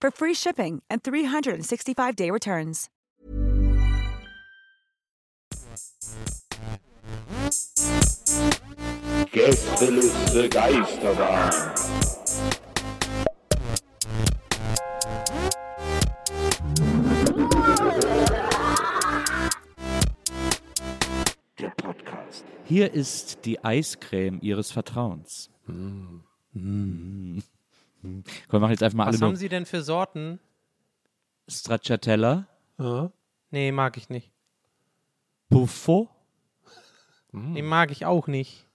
for free shipping and 365-day returns. Gästeliste Geisterbahn. Der Podcast. Hier ist die Eiscreme Ihres Vertrauens. Mm. Mm. Komm, wir machen jetzt einfach mal Was alle haben nur Sie denn für Sorten? Stracciatella, Ja. Nee, mag ich nicht. Puffo, Den mag ich auch nicht.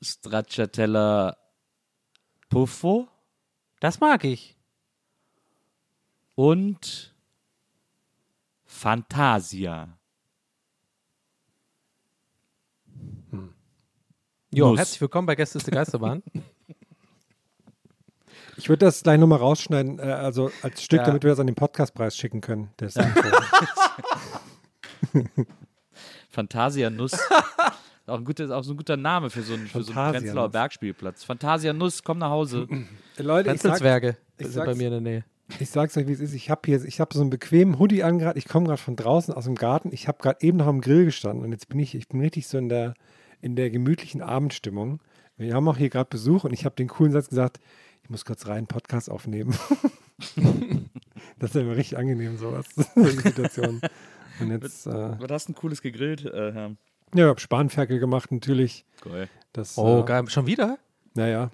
Stracciatella Puffo Das mag ich. und Fantasia. Jo, Nuss. herzlich willkommen bei Gäste ist die Geisterbahn. Ich würde das gleich nochmal rausschneiden, äh, also als Stück, Ja. damit wir das an den Podcastpreis schicken können. Das Fantasia Nuss. auch, ein guter, auch so ein guter Name für so einen, für so einen Fantasia Prenzlauer Nuss. Bergspielplatz. Fantasia Nuss, komm nach Hause. Leute, ich, sag, ich sind bei mir in der Nähe. ich sag's euch, wie es ist. Ich habe hier, ich habe so einen bequemen Hoodie an gerade. Ich komme gerade von draußen aus dem Garten. Ich habe gerade eben noch am Grill gestanden und jetzt bin ich, ich bin richtig so in der, in der gemütlichen Abendstimmung. Wir haben auch hier gerade Besuch und ich habe den coolen Satz gesagt, ich muss kurz rein einen Podcast aufnehmen. das ist immer richtig angenehm, sowas, solche Situationen. Und jetzt, äh, Was hast du ein cooles gegrillt, äh, Herr? ja, ich habe Spanferkel gemacht natürlich. Geil. Das, Oh, äh, geil. Schon wieder? Naja.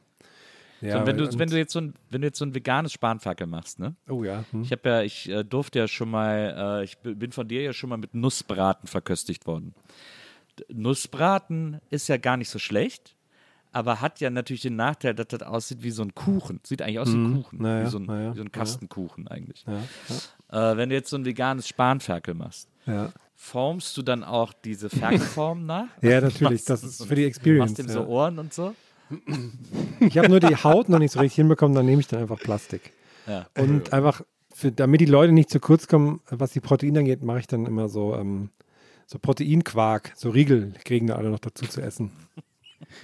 Ja, so, wenn, du, wenn, du jetzt so ein, wenn du jetzt so ein veganes Spanferkel machst, ne? Oh ja. Hm. Ich habe ja, ich äh, durfte ja schon mal, äh, ich bin von dir ja schon mal mit Nussbraten verköstigt worden. D- Nussbraten ist ja gar nicht so schlecht, aber hat ja natürlich den Nachteil, dass das aussieht wie so ein Kuchen. Sieht eigentlich aus wie ein Kuchen, naja, wie, so ein, naja, wie so ein. Kastenkuchen eigentlich. Ja, Äh, wenn du jetzt so ein veganes Spanferkel machst, formst du dann auch diese Ferkelform nach? ja, natürlich. Das ist für die Experience. Machst dem so Ohren und so? Ich habe nur die Haut noch nicht so richtig hinbekommen, dann nehme ich dann einfach Plastik. Ja. Und einfach, für, damit die Leute nicht zu kurz kommen, was die Proteine angeht, mache ich dann immer so, ähm, so Proteinquark, so Riegel kriegen da alle noch dazu zu essen.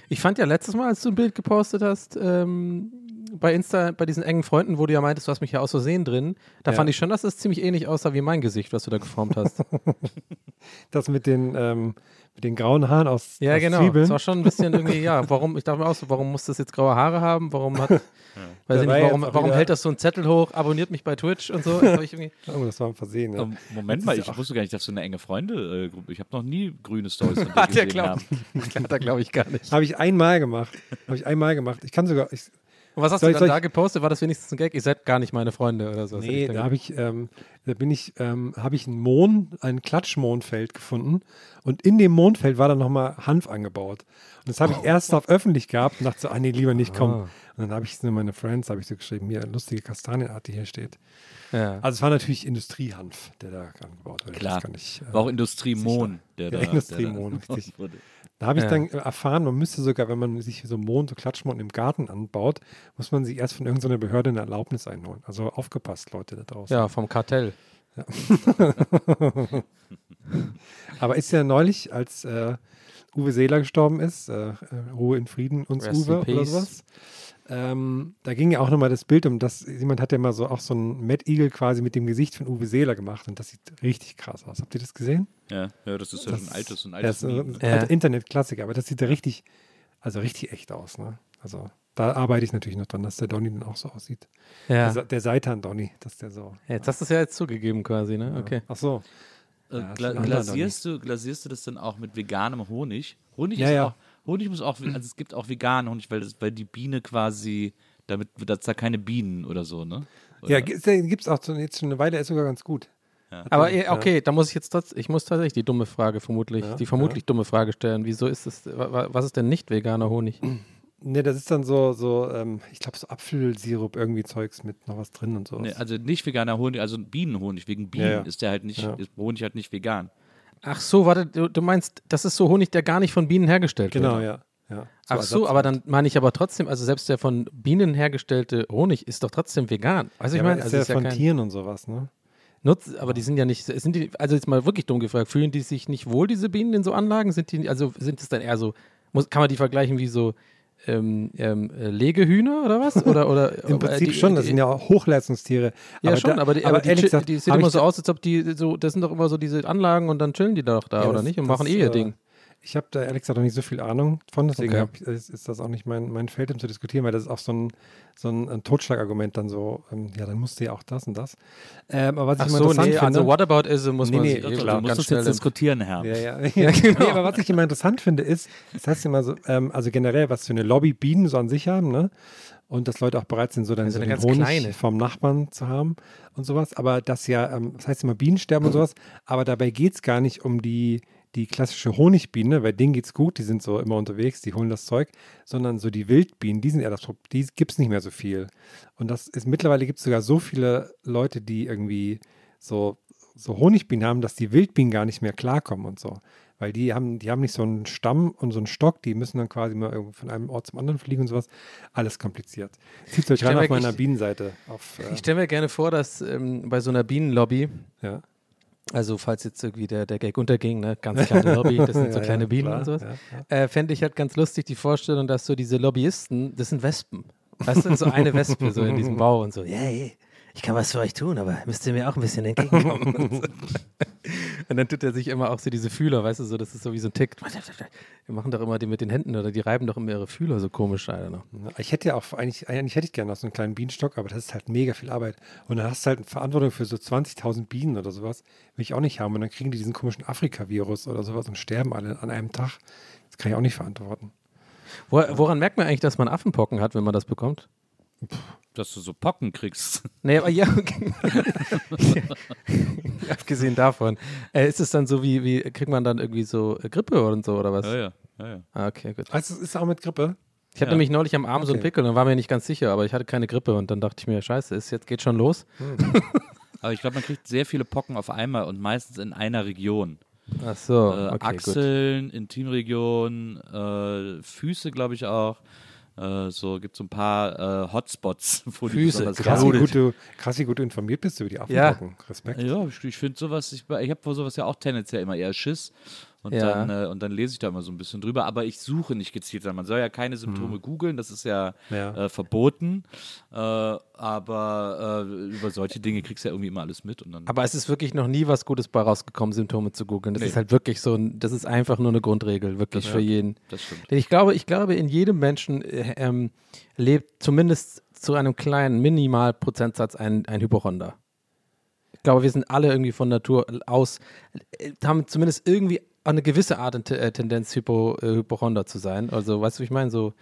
Ich fand ja letztes Mal, als du ein Bild gepostet hast, ähm, bei Insta, bei diesen engen Freunden, wo du ja meintest, du hast mich ja aus Versehen drin, da Ja. fand ich schon, dass es ziemlich ähnlich aussah wie mein Gesicht, was du da geformt hast. Das mit den, ähm, mit den grauen Haaren aus, ja, aus genau. Zwiebeln. Das war schon ein bisschen irgendwie, ja, warum, ich dachte mir auch so, warum muss das jetzt graue Haare haben? Warum hat, weiß Da ich nicht, war warum, warum hält das so einen Zettel hoch, abonniert mich bei Twitch und so? Das hab ich irgendwie, Oh, das war ein Versehen. Ja. Ähm, Moment mal, ich ja wusste gar nicht, dass du eine enge Freunde-Gruppe Ich habe noch nie grüne Stories von dir hat er glaube ich gar nicht. Habe ich einmal gemacht. Habe ich einmal gemacht. Ich kann sogar, ich, Und was hast Soll du ich- dann soll da ich- gepostet? War das wenigstens ein Gag? Ihr seid gar nicht meine Freunde oder so. Nee, da habe ich, ähm, da bin ich, ähm, habe ich ein Mohn, ein Klatschmohnfeld gefunden und in dem Mohnfeld war dann nochmal Hanf angebaut. Und das habe ich erst auf öffentlich gehabt und dachte so, ah nee, lieber nicht, komm. Und dann habe ich es nur meine Friends, habe ich so geschrieben, hier, lustige Kastanienart, die hier steht. ja. Also es war natürlich Industriehanf, der da angebaut wurde. Klar. Das kann ich, äh, War auch Industriemohn, der Ja, da. der Industriemohn, da richtig. wurde. Da habe ich Ja. dann erfahren, man müsste sogar, wenn man sich so Mohn, so Klatschmohn im Garten anbaut, muss man sich erst von irgendeiner Behörde eine Erlaubnis einholen. Also aufgepasst, Leute da draußen. ja, vom Kartell. Aber ist ja neulich, als äh, Uwe Seeler gestorben ist, äh, äh, Ruhe in Frieden uns Rest Uwe oder sowas, ähm, da ging ja auch nochmal das Bild um, dass jemand hat ja mal so auch so ein Mad Eagle quasi mit dem Gesicht von Uwe Seeler gemacht und das sieht richtig krass aus. Habt ihr das gesehen? Ja, ja, das ist ja Das- schon ein altes, ein Ja, altes ist ein. Ja. Internetklassiker, aber das sieht ja richtig, also richtig echt aus, ne? Also da arbeite ich natürlich noch dran, dass der Donny dann auch so aussieht. Ja. Der, der Seitan-Donny, dass der so. Jetzt hast du es ja jetzt zugegeben quasi, ne? Okay. Ach so. Äh, Ja, gla glasierst, du, glasierst du das dann auch mit veganem Honig? Honig Ja, ist ja. auch, Honig muss auch, also es gibt auch veganen Honig, weil, das, weil die Biene quasi, damit dass da keine Bienen oder so, ne? Ja, Oder- gibt es auch so, jetzt schon eine Weile, ist sogar ganz gut. Aber eh, okay, da muss ich jetzt trotzdem, ich muss tatsächlich die dumme Frage vermutlich, Ja, die vermutlich dumme Frage stellen. Wieso ist es, wa- was ist denn nicht veganer Honig? Ne, das ist dann so, so ähm, ich glaube, so Apfelsirup, irgendwie Zeugs mit noch was drin und so. Nee, also nicht veganer Honig, also Bienenhonig. Wegen Bienen Ja, ja. ist der halt nicht, Ja. ist Honig halt nicht vegan. Ach so, warte, du, du meinst, das ist so Honig, der gar nicht von Bienen hergestellt genau, wird? ja. ja. Ach so, aber dann meine ich aber trotzdem, also selbst der von Bienen hergestellte Honig ist doch trotzdem vegan. Weißt du, ja, ich meine, ist also ja ist ja von kein Tieren und sowas, ne? Nutz, aber die sind ja nicht, sind die, also jetzt mal wirklich dumm gefragt, fühlen die sich nicht wohl, diese Bienen in so Anlagen? Sind die, also sind es dann eher so, muss, kann man die vergleichen wie so ähm, ähm, äh, Legehühner oder was? Oder, oder, Im äh, Prinzip die- schon, das die- sind ja Hochleistungstiere. Ja, schon, da- aber die, aber die, ehrlich gesagt, die sehen immer so aus, als ob die so, das sind doch immer so diese Anlagen und dann chillen die doch da, Ja, oder das- nicht? Und das, machen eh ihr äh, Ding. Ich habe da ehrlich gesagt noch nicht so viel Ahnung von, deswegen Okay. ich, ist, ist das auch nicht mein, mein Feld, um zu diskutieren, weil das ist auch so ein, so ein, ein Totschlagargument dann so, ähm, ja, dann musst du ja auch das und das. Ähm, aber was Ach ich immer so, interessant nee, finde, also Whataboutism muss Nee, man nee, sich doch, Du musst schnell jetzt diskutieren, Herr. Ja, ja. Ja, genau. nee, aber was ich immer interessant finde, ist, das heißt immer so, ähm, also generell, was für eine Lobby Bienen so an sich haben, ne? Und dass Leute auch bereit sind, so dann Also so eine den ganz Honig kleine. vom Nachbarn zu haben und sowas. Aber das ja, ähm, das heißt immer Bienensterben und sowas, aber dabei geht es gar nicht um die, die klassische Honigbiene, weil denen geht's gut, die sind so immer unterwegs, die holen das Zeug, sondern so die Wildbienen, die sind eher das Problem, die gibt es nicht mehr so viel. Und das ist mittlerweile gibt es sogar so viele Leute, die irgendwie so, so Honigbienen haben, dass die Wildbienen gar nicht mehr klarkommen und so. Weil die haben, die haben nicht so einen Stamm und so einen Stock, die müssen dann quasi mal von einem Ort zum anderen fliegen und sowas. Alles kompliziert. Zieht euch rein auf meiner ich- Bienenseite. Auf, äh, Ich stelle mir gerne vor, dass ähm, bei so einer Bienenlobby, ja. Also falls jetzt irgendwie der, der Gag unterging, ne, ganz kleine Lobby, das sind so Ja, kleine Bienen klar, und sowas, ja, äh, fände ich halt ganz lustig die Vorstellung, dass so diese Lobbyisten, das sind Wespen. Weißt du, so eine Wespe so in diesem Bau und so, ja, yeah, ich kann was für euch tun, aber müsst ihr mir auch ein bisschen entgegenkommen. und, dann tut er sich immer auch so diese Fühler, weißt du, so, das ist so wie so ein Tick. Wir machen doch immer die mit den Händen oder die reiben doch immer ihre Fühler so komisch, Alter. Ich hätte ja auch, eigentlich, eigentlich hätte ich gerne noch so einen kleinen Bienenstock, aber das ist halt mega viel Arbeit. Und dann hast du halt eine Verantwortung für so 20.000 Bienen oder sowas. Will ich auch nicht haben. Und dann kriegen die diesen komischen Afrika-Virus oder sowas und sterben alle an einem Tag. Das kann ich auch nicht verantworten. Wo, woran merkt man eigentlich, dass man Affenpocken hat, wenn man das bekommt? Dass du so Pocken kriegst. Nee, aber ja, okay. Abgesehen davon. Äh, ist es dann so wie, wie, kriegt man dann irgendwie so äh, Grippe und so oder was? Ja, ja, ja, ja. Ah, okay, gut. Also es ist auch mit Grippe. Ich hatte Ja. nämlich neulich am Arm so einen Okay. Pickel und war mir nicht ganz sicher, aber ich hatte keine Grippe und dann dachte ich mir, scheiße, ist jetzt geht schon los. Aber ich glaube, man kriegt sehr viele Pocken auf einmal und meistens in einer Region. Ach so, äh, okay, gut. Achseln, Intimregion, äh, Füße, glaube ich auch. Äh, so gibt es so ein paar äh, Hotspots, wo die Füße, besonders Krass, wie gut du, krass, wie gut du informiert bist über die Ja. Affenpocken. Respekt. Ja, ich, ich finde sowas, ich, ich habe vor sowas ja auch tendenziell immer eher Schiss. Und, Ja. dann, äh, und dann lese ich da immer so ein bisschen drüber. Aber ich suche nicht gezielt. Man soll ja keine Symptome googeln, das ist ja, Ja. Äh, verboten. Äh, aber äh, über solche Dinge kriegst du ja irgendwie immer alles mit. Und dann, Aber es ist wirklich noch nie was Gutes bei rausgekommen, Symptome zu googeln. Das Nee. ist halt wirklich so, ein, das ist einfach nur eine Grundregel, wirklich Das für jeden. das stimmt. Denn ich glaube, ich glaube, in jedem Menschen äh, ähm, lebt zumindest zu einem kleinen Minimalprozentsatz ein, ein Hypochonder. Ich glaube, wir sind alle irgendwie von Natur aus, äh, haben zumindest irgendwie eine gewisse Art und äh, Tendenz, Hypo, äh, Hypochonder zu sein. Also, weißt du, wie ich meine? So,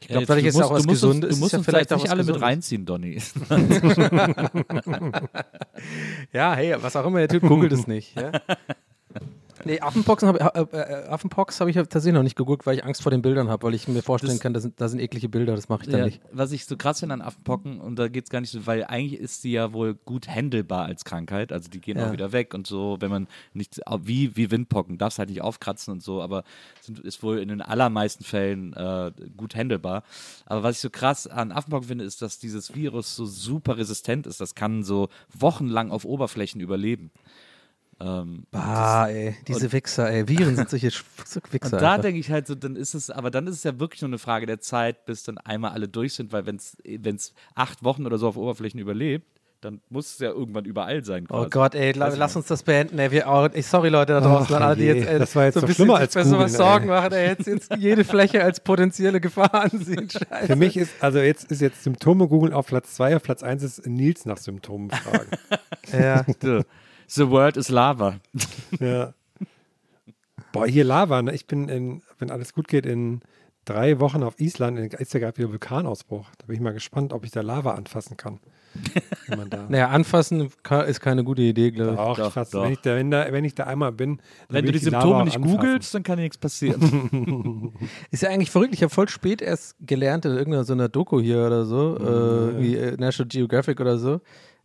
ich glaube, jetzt, dadurch du ist musst, ja auch was du musst Gesundes. Uns, du musst ja uns vielleicht vielleicht auch nicht alle mit Gesundes. reinziehen, Donny. Ja, hey, was auch immer der Typ, googelt es nicht. Ja? Nee, Affenpox habe äh, äh, Affenpox hab ich tatsächlich noch nicht geguckt, weil ich Angst vor den Bildern habe, weil ich mir vorstellen Das- kann, da sind, da sind eklige Bilder, das mache ich dann Ja, nicht. was ich so krass finde an Affenpocken, und da geht es gar nicht so, weil eigentlich ist sie ja wohl gut handelbar als Krankheit. Also die gehen Ja. auch wieder weg und so, wenn man nicht, wie, wie Windpocken, darfst halt nicht aufkratzen und so, aber sind, ist wohl in den allermeisten Fällen äh, gut handelbar. Aber was ich so krass an Affenpocken finde, ist, dass dieses Virus so super resistent ist. Das kann so wochenlang auf Oberflächen überleben. Ähm, Bah, ey, diese Wichser, ey, Viren sind solche Wichser. Und da denke ich halt so, dann ist es, aber dann ist es ja wirklich nur eine Frage der Zeit, bis dann einmal alle durch sind, weil wenn es acht Wochen oder so auf Oberflächen überlebt, dann muss es ja irgendwann überall sein. Quasi. Oh Gott, ey, la, Weiß ich lass nicht. uns das beenden. Ey, wir, oh, sorry Leute da draußen, Ach, an alle, die je, jetzt ey, das war jetzt so ein bisschen schlimmer als sich besser was googeln, ey. Sorgen machen, ey, jetzt, jetzt jede Fläche als potenzielle Gefahr ansehen. Scheiße. Für mich ist, also jetzt ist jetzt Symptome googeln auf Platz 2, auf Platz 1 ist Nils nach Symptomen fragen. Ja. The, world is lava. ja. Boah, hier Lava, ne? Ich bin in, wenn alles gut geht, in drei Wochen auf Island, in- ist ja gerade wieder Vulkanausbruch. Da bin ich mal gespannt, ob ich da Lava anfassen kann. Wenn man da Naja, anfassen ist keine gute Idee, glaube ich. Doch, Doch, doch. Wenn, ich da, wenn, da, wenn ich da einmal bin, dann Wenn du die Lava Symptome nicht anfassen. googelst, dann kann dir nichts passieren. Ist ja eigentlich verrückt. Ich habe voll spät erst gelernt in irgendeiner so einer Doku hier oder so, äh, irgendwie, äh, National Geographic oder so,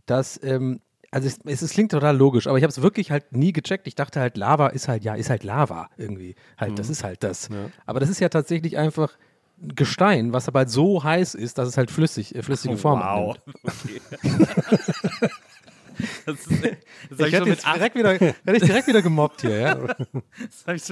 dass, ähm, also es, es, es klingt total logisch, aber ich habe es wirklich halt nie gecheckt. Ich dachte halt, Lava ist halt, ja, ist halt Lava irgendwie. Halt, das ist halt das. Aber das ist ja tatsächlich einfach Gestein, was aber halt so heiß ist, dass es halt flüssig, äh, flüssige Form wow. annimmt. Okay. Das ist, das Ich ich hätte jetzt direkt wieder, hätte ich direkt wieder gemobbt hier, ja.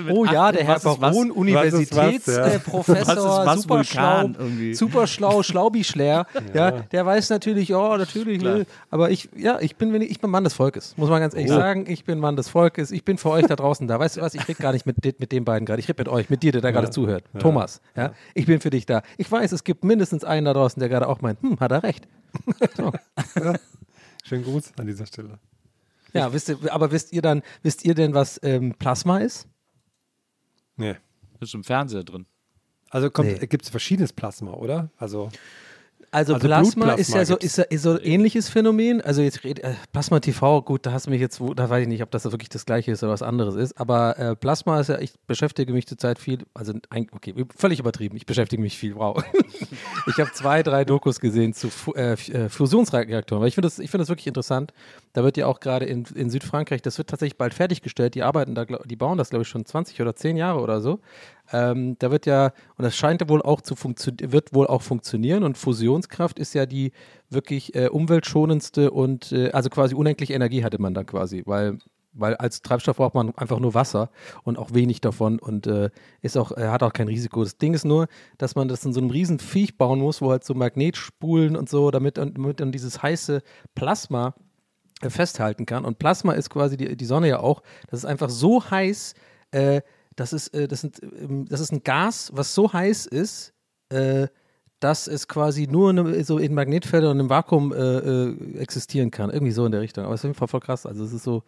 Oh ja, der Herr? Baron, ja. Universitätsprofessor, ist was, super schlau, super schlau, Schlaubischler, ja. der weiß natürlich, oh, natürlich, Klar. ne, aber ich, ja, ich bin, ich bin Mann des Volkes, muss man ganz ehrlich sagen, ich bin Mann des Volkes, ich bin für euch da draußen da, weißt du was, ich rede gar nicht mit, mit den beiden gerade, ich rede mit euch, mit dir, der da gerade zuhört, Thomas, ja, ich bin für dich da. Ich weiß, es gibt mindestens einen da draußen, der gerade auch meint, hm, hat er recht. So. Schönen Gruß an dieser Stelle. Ja, wisst ihr, aber wisst ihr dann, wisst ihr denn, was ähm, Plasma ist? Nee. Ist im Fernseher drin. Also Nee. gibt es verschiedenes Plasma, oder? Also Also, Also Plasma, ist ja so, ist, ist so ein ähnliches Phänomen. Also jetzt red, äh, Plasma TV, gut, da hast du mich jetzt, da weiß ich nicht, ob das wirklich das gleiche ist oder was anderes ist. Aber äh, Plasma ist ja, ich beschäftige mich zurzeit viel, also okay, völlig übertrieben, ich beschäftige mich viel, wow. ich habe zwei, drei Dokus gesehen zu Fu äh, äh, Fusionsreaktoren, weil ich finde das, ich finde das wirklich interessant. Da wird ja auch gerade in, in Südfrankreich, das wird tatsächlich bald fertiggestellt, die arbeiten da, die bauen das, glaube ich, schon 20 oder 10 Jahre oder so. Ähm, da wird ja, und das scheint wohl auch zu funktionieren, wird wohl auch funktionieren und Fusionskraft ist ja die wirklich äh, umweltschonendste und äh, also quasi unendliche Energie hatte man dann quasi, weil weil als Treibstoff braucht man einfach nur Wasser und auch wenig davon und äh, ist auch, äh, hat auch kein Risiko. Das Ding ist nur, dass man das in so einem riesen Viech bauen muss, wo halt so Magnetspulen und so, damit, damit dann dieses heiße Plasma äh, festhalten kann. Und Plasma ist quasi die, die Sonne ja auch. Das ist einfach so heiß, äh, das, ist, äh, das, sind, ähm, das ist ein Gas, was so heiß ist, äh, dass es quasi nur in, so in Magnetfeldern und im Vakuum äh, äh, existieren kann. Irgendwie so in der Richtung. Aber es ist auf jeden Fall voll krass. Also es ist so.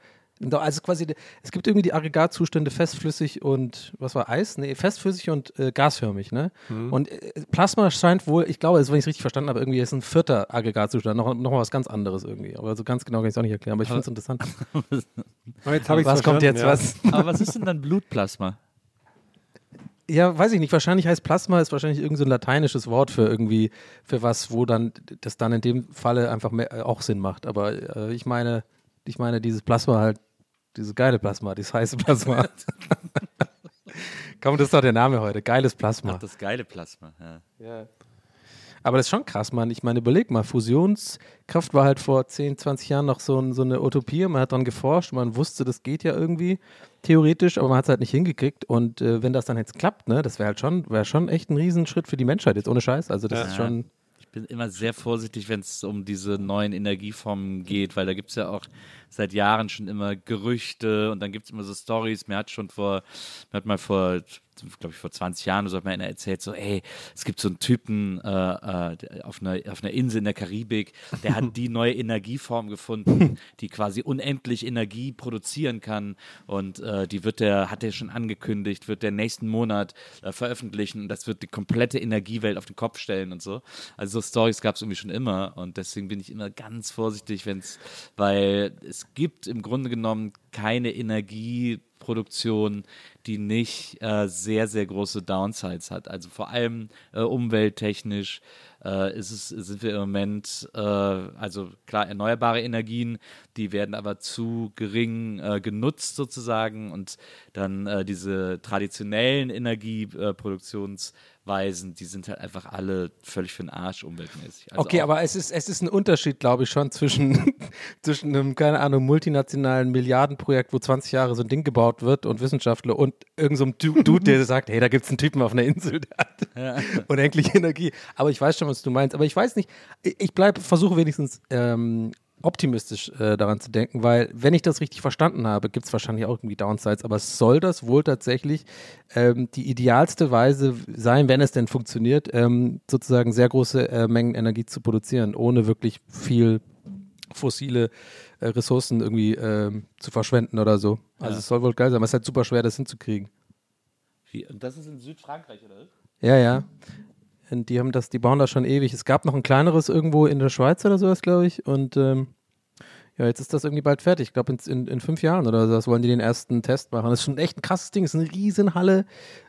Also quasi, es gibt irgendwie die Aggregatzustände festflüssig und was war Eis? Nee, festflüssig und äh, gasförmig, ne? Und äh, Plasma scheint wohl, ich glaube, also wenn ich es richtig verstanden habe, irgendwie ist ein vierter Aggregatzustand, noch, noch mal was ganz anderes irgendwie. Aber so ganz genau kann ich es auch nicht erklären, aber ich finde es interessant. jetzt habe ich was kommt jetzt? ja. Was? Aber was ist denn dann Blutplasma? Ja, weiß ich nicht. Wahrscheinlich heißt Plasma ist wahrscheinlich irgend so ein lateinisches Wort für irgendwie, für was, wo dann das dann in dem Falle einfach mehr, äh, auch Sinn macht. Aber äh, ich meine, ich meine, dieses Plasma halt, dieses geile Plasma, dieses heiße Plasma. Komm, das ist doch der Name heute. Geiles Plasma. Ach, das geile Plasma. Ja. Aber das ist schon krass, Mann. Ich meine, überleg mal, Fusionskraft war halt vor 10, 20 Jahren noch so, ein, so eine Utopie. Man hat dran geforscht, man wusste, das geht ja irgendwie theoretisch, aber man hat es halt nicht hingekriegt. Und äh, wenn das dann jetzt klappt, ne, das wäre halt schon, wäre schon echt ein Riesenschritt für die Menschheit, jetzt ohne Scheiß. Also das Ja. ist schon. Ich bin immer sehr vorsichtig, wenn es um diese neuen Energieformen geht, weil da gibt es ja auch seit Jahren schon immer Gerüchte und dann gibt es immer so Stories. Mir hat schon vor, mir hat mal vor, glaube ich, vor 20 Jahren oder so hat mir einer erzählt, so, ey, es gibt so einen Typen äh, äh, auf, einer, auf einer Insel in der Karibik, der hat die neue Energieform gefunden, die quasi unendlich Energie produzieren kann und äh, die wird der, hat er schon angekündigt, wird der nächsten Monat äh, veröffentlichen und das wird die komplette Energiewelt auf den Kopf stellen und so. Also so Stories gab es irgendwie schon immer und deswegen bin ich immer ganz vorsichtig, wenn es, weil es gibt im Grunde genommen keine Energieproduktion, die nicht äh, sehr, sehr große Downsides hat. Also vor allem äh, umwelttechnisch äh, ist es, sind wir im Moment, äh, also klar, erneuerbare Energien, die werden aber zu gering äh, genutzt sozusagen und dann äh, diese traditionellen Energieproduktionsweisen, die sind halt einfach alle völlig für den Arsch umweltmäßig. Also okay, aber es ist, es ist ein Unterschied, glaube ich, schon zwischen, zwischen einem, keine Ahnung, multinationalen Milliardenprojekt, wo 20 Jahre so ein Ding gebaut wird und Wissenschaftler und irgendein so Dude, der sagt, hey, da gibt es einen Typen auf einer Insel, der hat unendliche Energie. Aber ich weiß schon, was du meinst. Aber ich weiß nicht, ich- ich bleibe, versuche wenigstens ähm, optimistisch äh, daran zu denken, weil, wenn ich das richtig verstanden habe, gibt es wahrscheinlich auch irgendwie Downsides, aber soll das wohl tatsächlich ähm, die idealste Weise sein, wenn es denn funktioniert, ähm, sozusagen sehr große äh, Mengen Energie zu produzieren, ohne wirklich viel fossile äh, Ressourcen irgendwie ähm, zu verschwenden oder so. Also Ja. es soll wohl geil sein, aber es ist halt super schwer, das hinzukriegen. Wie, und das ist in Südfrankreich, oder? Ja, ja. Und die haben das, die bauen das schon ewig. Es gab noch ein kleineres irgendwo in der Schweiz oder sowas, glaube ich. Und ähm, ja, jetzt ist das irgendwie bald fertig. Ich glaube, in, in, in fünf Jahren oder so wollen die den ersten Test machen. Das ist schon echt ein krasses Ding. Es ist eine Riesenhalle.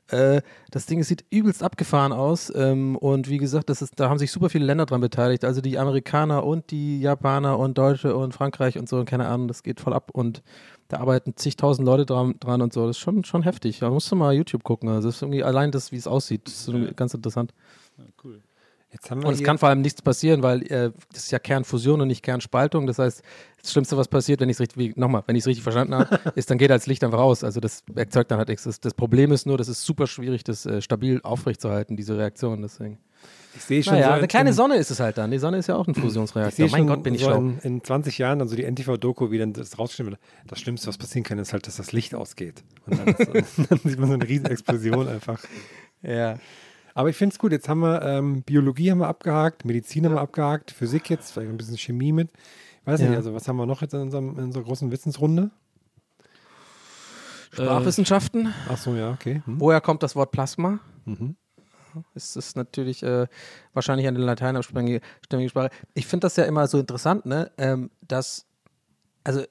Äh, das Ding sieht übelst abgefahren aus. Ähm, und wie gesagt, das ist, da haben sich super viele Länder dran beteiligt. Also die Amerikaner und die Japaner und Deutsche und Frankreich und so. Und keine Ahnung, das geht voll ab. Und da arbeiten zigtausend Leute dran, dran und so. Das ist schon, schon heftig. Da musst du mal YouTube gucken. Also das ist irgendwie allein das, wie es aussieht, das ist ganz interessant. Jetzt haben wir Und es kann vor allem nichts passieren, weil äh, das ist ja Kernfusion und nicht Kernspaltung. Das heißt, das Schlimmste, was passiert, wenn ich es richtig, wie- nochmal, wenn ich es richtig verstanden habe, ist, dann geht halt das Licht einfach aus. Also das erzeugt dann halt nichts. Das, das Problem ist nur, das ist super schwierig, das äh, stabil aufrechtzuerhalten, diese Reaktion. Deswegen. ich sehe schon Naja, so eine in- kleine in- Sonne ist es halt dann. Die Sonne ist ja auch ein Fusionsreaktor. Mein Gott, bin ich so schlau. in, in 20 Jahren dann so die NTV-Doku, wie dann das rausgeschnitten wird. Das Schlimmste, was passieren kann, ist halt, dass das Licht ausgeht. Und dann, ist, dann sieht man so eine riesen Explosion einfach. Ja. Aber ich finde es gut. Jetzt haben wir ähm, Biologie haben wir abgehakt, Medizin haben wir abgehakt, Physik jetzt, vielleicht ein bisschen Chemie mit. Ich weiß Ja. nicht, also was haben wir noch jetzt in, unserem, in unserer großen Wissensrunde? Sprachwissenschaften. Ach so, ja, okay. Hm. Woher kommt das Wort Plasma? Mhm. Es ist natürlich äh, wahrscheinlich eine lateinabstämmige Sprache. Ich finde das ja immer so interessant, ne? Ähm, dass, also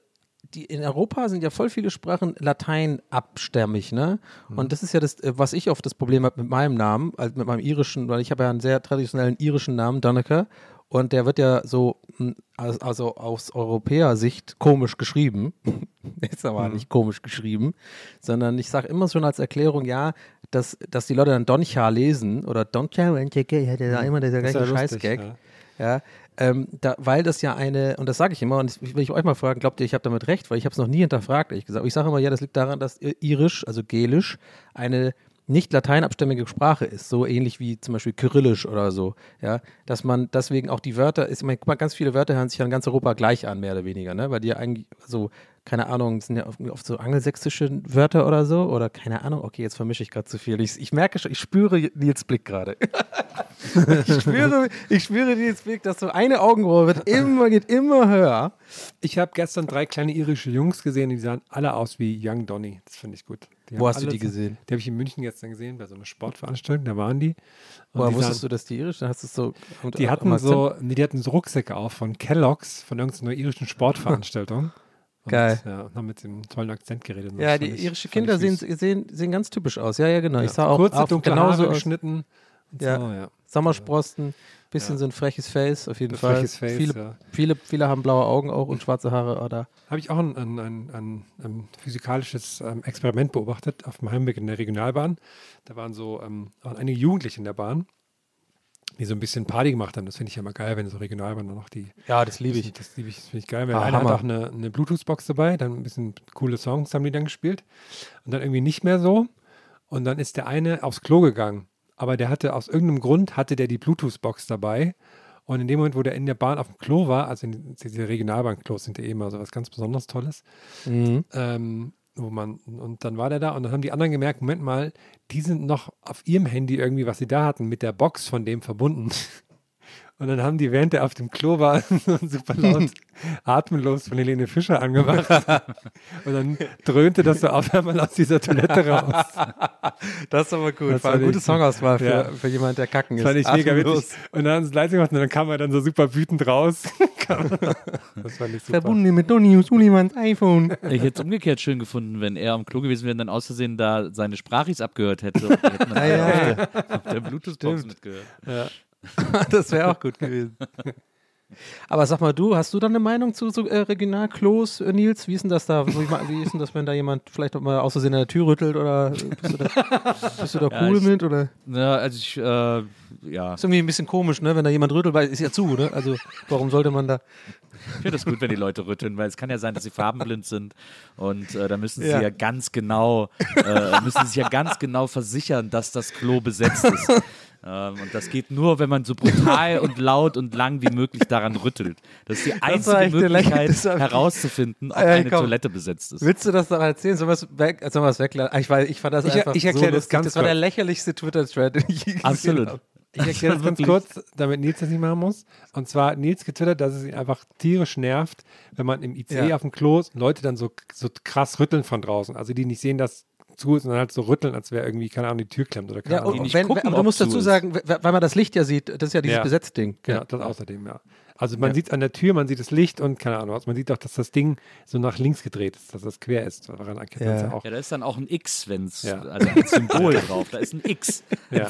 die, in Europa sind ja voll viele Sprachen lateinabstämmig, ne? Und das ist ja das, äh, was ich oft das Problem habe mit meinem Namen, also mit meinem irischen, weil ich habe ja einen sehr traditionellen irischen Namen, Donneker. Und der wird ja so, als- also aus Europäer-Sicht komisch geschrieben. Ist aber nicht komisch geschrieben, sondern ich sage immer schon als Erklärung, ja, dass, dass die Leute dann Doncha lesen oder Doncha, hat ja da immer dieser gleiche Scheißgag. ja. Ja, ähm, da, weil das ja eine, und das sage ich immer, und das will ich euch mal fragen, glaubt ihr, ich habe damit recht, weil ich habe es noch nie hinterfragt, ehrlich gesagt. Aber ich sage immer, ja, das liegt daran, dass Irisch, also Gälisch, eine nicht lateinabstämmige Sprache ist, so ähnlich wie zum Beispiel Kyrillisch oder so, ja, dass man deswegen auch die Wörter, ist, ich meine, ganz viele Wörter hören sich ja in ganz Europa gleich an, mehr oder weniger, ne, weil die ja eigentlich so, keine Ahnung, sind ja oft, so angelsächsische Wörter oder so, oder keine Ahnung, okay, jetzt vermische ich gerade zu viel. Ich, ich merke schon, ich spüre Nils Blick gerade. ich spüre, ich spüre Nils Blick, dass so eine Augenbraue wird immer, geht immer höher. Ich habe gestern drei kleine irische Jungs gesehen, die sahen alle aus wie Young Donny. Das finde ich gut. Die Wo hast du die gesehen? Die habe ich in München gestern gesehen, bei so einer Sportveranstaltung, da waren die. Und Woher die wusstest sahen- du, dass die irisch? Dann hast du so. Die hatten so, nee, die hatten so Rucksäcke auf von Kellogg's, von irgendeiner irischen Sportveranstaltung. Und, Geil. Ja, und haben mit dem tollen Akzent geredet. Ja, die ich- irische Kinder sehen, sehen, sehen ganz typisch aus. Ja, ja, genau. Ja, Ich sah auch, kurze, auch dunkle genauso Haare aus. geschnitten. Ja. So, ja. Sommersprossen, bisschen Ja. so ein freches Face, auf jeden Ein Fall. freches Face, viele, ja. viele, viele haben blaue Augen auch und schwarze Haare. Oder? Habe ich auch ein, ein, ein, ein, ein physikalisches ähm, Experiment beobachtet auf dem Heimweg in der Regionalbahn. Da waren so ähm, waren einige Jugendliche in der Bahn, die so ein bisschen Party gemacht haben. Das finde ich ja immer geil, wenn so Regionalbahn dann noch die. Ja, das liebe ich. Das liebe ich, das finde ich geil. Weil Ah, einer hat Hammer. auch eine, eine Bluetooth-Box dabei, dann ein bisschen coole Songs haben die dann gespielt. Und dann irgendwie nicht mehr so. Und dann ist der eine aufs Klo gegangen. Aber der hatte aus irgendeinem Grund hatte der die Bluetooth-Box dabei. Und in dem Moment, wo der in der Bahn auf dem Klo war, also in, diese Regionalbahn-Klos sind ja eh immer so was ganz besonders Tolles, Mhm. ähm, wo man, und dann war der da und dann haben die anderen gemerkt, Moment mal, die sind noch auf ihrem Handy irgendwie, was sie da hatten, mit der Box von dem verbunden. Und dann haben die, während er auf dem Klo war, so super laut Atemlos von Helene Fischer angemacht. Und dann dröhnte das so auf einmal aus dieser Toilette raus. Das ist aber gut. Das War eine gute Songauswahl für, Ja. für jemand, der kacken ist. Das fand ich mega witzig. Und dann haben sie es leise gemacht und dann kam er dann so super wütend raus. das fand ich super. Verbunden mit Donny Sullivans iPhone. Ich hätte es umgekehrt schön gefunden, wenn er am Klo gewesen wäre und dann aus Versehen da seine Sprachis abgehört hätte. Und hätten das Ah, ja. auf der, der Bluetooth-Box mitgehört. das wäre auch gut gewesen. Aber sag mal, du, hast du da eine Meinung zu so, äh, Regionalklos, äh, Nils? Wie ist denn das da? Wie, wie ist denn das, wenn da jemand vielleicht mal aus Versehen an der Tür rüttelt oder bist du da, bist du da Ja, cool ich- mit? Oder? Ja, also ich, äh, ja, Ist irgendwie ein bisschen komisch, ne? Wenn da jemand rüttelt, weil ist ja zu, ne? Also warum sollte man da. Ich finde das gut, wenn die Leute rütteln, weil es kann ja sein, dass sie farbenblind sind und äh, da müssen sie Ja. ja, ganz genau, äh, müssen sich ja ganz genau versichern, dass das Klo besetzt ist. Ähm, und das geht nur, wenn man so brutal und laut und lang wie möglich daran rüttelt. Das ist die einzige Möglichkeit herauszufinden, ob eine komm. Toilette besetzt ist. Willst du das noch erzählen? Sollen wir es weg, sollen wir es weglassen? Ich, weiß, ich fand das Ich- einfach ich erkläre so das Das war der lächerlichste Twitter-Thread, den ich je gesehen Absolut. habe. Ich erkläre das ganz kurz, damit Nils das nicht machen muss. Und zwar hat Nils getwittert, dass es ihn einfach tierisch nervt, wenn man im ICE Ja. auf dem Klo ist und Leute dann so, so krass rütteln von draußen. Also die nicht sehen, dass zu ist und dann halt so rütteln, als wäre irgendwie, keine Ahnung, die Tür klemmt oder keine Ja, Ahnung. die und nicht wenn, gucken, aber du musst zu dazu sagen, weil man das Licht ja sieht, das ist ja dieses Ja. Besetzding. Genau, das außerdem, ja. Also man sieht es an der Tür, man sieht das Licht und keine Ahnung was. Man sieht auch, dass das Ding so nach links gedreht ist, dass das quer ist. Daran erkennt man es Ja. ja auch. Ja, da ist dann auch ein X, wenn es, Ja. also ein Symbol drauf, da ist ein X. Ja.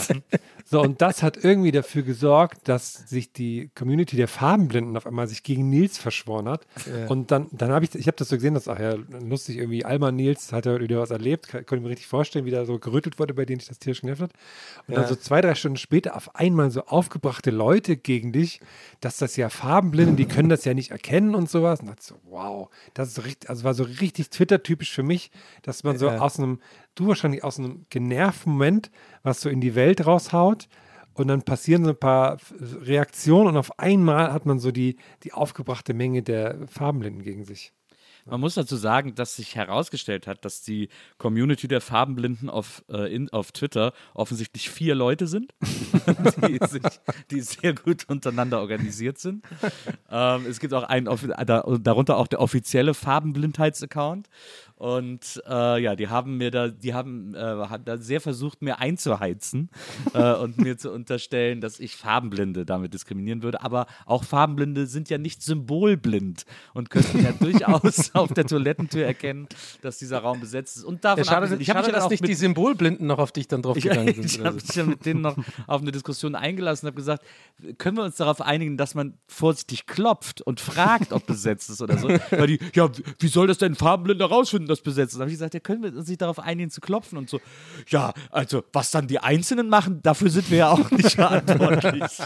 So, und das hat irgendwie dafür gesorgt, dass sich die Community der Farbenblinden auf einmal sich gegen Nils verschworen hat. Und dann, dann habe ich, ich habe das so gesehen, das ist auch ja lustig, irgendwie Alma Nils hat ja wieder was erlebt, kann, konnte ich mir richtig vorstellen, wie da so gerüttelt wurde, bei denen sich das tierisch genervt hat. Und dann so zwei, drei Stunden später auf einmal so aufgebrachte Leute gegen dich, dass das ja Farbenblinde, die können das ja nicht erkennen und sowas. Und dachte so, wow, das ist richtig, also war so richtig Twitter-typisch für mich, dass man so Ja. aus einem, du wahrscheinlich aus einem genervten Moment, was so in die Welt raushaut. Und dann passieren so ein paar Reaktionen und auf einmal hat man so die, die aufgebrachte Menge der Farbenblinden gegen sich. Man muss dazu sagen, dass sich herausgestellt hat, dass die Community der Farbenblinden auf, äh, in, auf Twitter offensichtlich vier Leute sind, die, sich, die sehr gut untereinander organisiert sind. Ähm, es gibt auch einen, darunter auch der offizielle Farbenblindheits-Account. Und äh, ja, die haben mir da, die haben äh, hat da sehr versucht, mir einzuheizen äh, und mir zu unterstellen, dass ich Farbenblinde damit diskriminieren würde. Aber auch Farbenblinde sind ja nicht symbolblind und könnten ja durchaus auf der Toilettentür erkennen, dass dieser Raum besetzt ist. Und davon Ja, schade, ich habe schade ja dass nicht mit, die Symbolblinden noch auf dich dann ich, draufgegangen ich sind. habe oder so. mich ja mit denen noch auf eine Diskussion eingelassen und habe gesagt, können wir uns darauf einigen, dass man vorsichtig klopft und fragt, ob besetzt ist oder so. Weil die, ja, wie soll das denn Farbenblinder rausfinden, dass besetzt ist? Da habe ich gesagt, ja, können wir uns nicht darauf einigen zu klopfen und so. Ja, also was dann die Einzelnen machen, dafür sind wir ja auch nicht verantwortlich.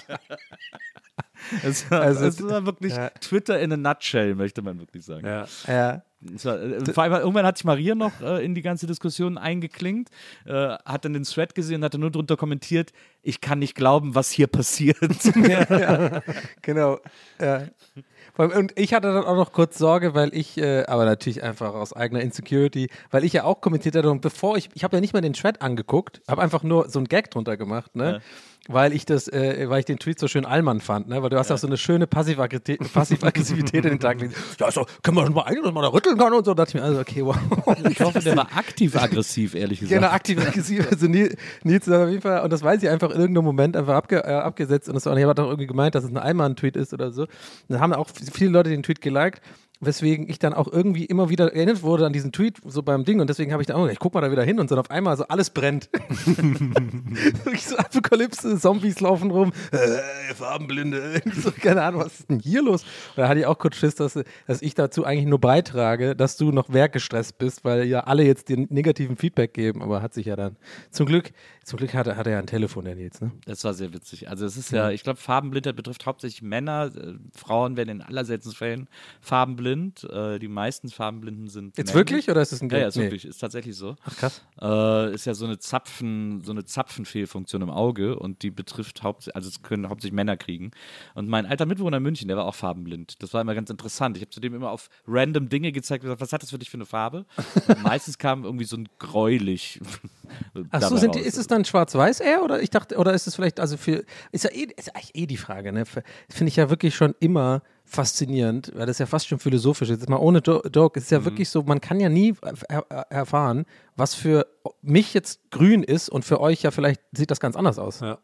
Es war, Also, es war wirklich ja. Twitter in a nutshell, möchte man wirklich sagen. Ja. Ja. War, äh, vor allem, irgendwann hat sich Maria noch äh, in die ganze Diskussion eingeklinkt, äh, hat dann den Thread gesehen und hat dann nur drunter kommentiert, ich kann nicht glauben, was hier passiert. Genau. Ja. Und ich hatte dann auch noch kurz Sorge, weil ich, äh, aber natürlich einfach aus eigener Insecurity, weil ich ja auch kommentiert hatte und bevor ich, ich habe ja nicht mal den Thread angeguckt, habe einfach nur so einen Gag drunter gemacht, ne? Weil ich das, äh, weil ich den Tweet so schön Allmann fand, ne? Weil du hast auch so eine schöne Passiv-Aggressivität in den Tag gelegt. Ja, so, können wir schon mal ein, dass man da rütteln kann und so. Da dachte ich mir, also, okay, wow. Ich hoffe, der war aktiv-aggressiv, ehrlich gesagt. Genau, aktiv aggressiv. Also Nils, Nils hat auf jeden Fall, und das weiß ich einfach in irgendeinem Moment einfach abge, äh, abgesetzt und das war, ich habe doch irgendwie gemeint, dass es ein Allmann-Tweet ist oder so. Und dann haben auch viele Leute den Tweet geliked, weswegen ich dann auch irgendwie immer wieder erinnert wurde an diesen Tweet, so beim Ding und deswegen habe ich dann, oh, ich guck mal da wieder hin und dann auf einmal so alles brennt. Wirklich so Apokalypse, Zombies laufen rum, äh, Farbenblinde, so, keine Ahnung, was ist denn hier los? Und da hatte ich auch kurz Schiss, dass, dass ich dazu eigentlich nur beitrage, dass du noch werkgestresst bist, weil ja alle jetzt den negativen Feedback geben, aber hat sich ja dann, zum Glück, zum Glück hat, er- hat er ja ein Telefon, der Nils, ne? Das war sehr witzig. Also es ist ja, ich glaube, Farbenblindheit betrifft hauptsächlich Männer. Äh, Frauen werden in allerseltensten Fällen farbenblind. Äh, die meisten Farbenblinden sind Jetzt männlich. wirklich oder ist es ein Ja, ja, ist Nee. wirklich, ist tatsächlich so. Ach krass. Äh, ist ja so eine Zapfen, so eine Zapfenfehlfunktion im Auge und die betrifft hauptsächlich, also es können hauptsächlich Männer kriegen. Und mein alter Mitbewohner in München, der war auch farbenblind. Das war immer ganz interessant. Ich habe zudem immer auf random Dinge gezeigt und gesagt, was hat das für dich für eine Farbe? Meistens kam irgendwie so ein gräulich. Ach so, sind ist es dann schwarz-weiß eher oder ich dachte, oder ist es vielleicht, also für, ist ja eh, ist eigentlich eh die Frage, ne? Finde ich ja wirklich schon immer faszinierend, weil das ist ja fast schon philosophisch ist. Jetzt mal ohne Joke, es ist ja wirklich so, man kann ja nie er er erfahren, was für mich jetzt grün ist und für euch ja vielleicht sieht das ganz anders aus. Ja.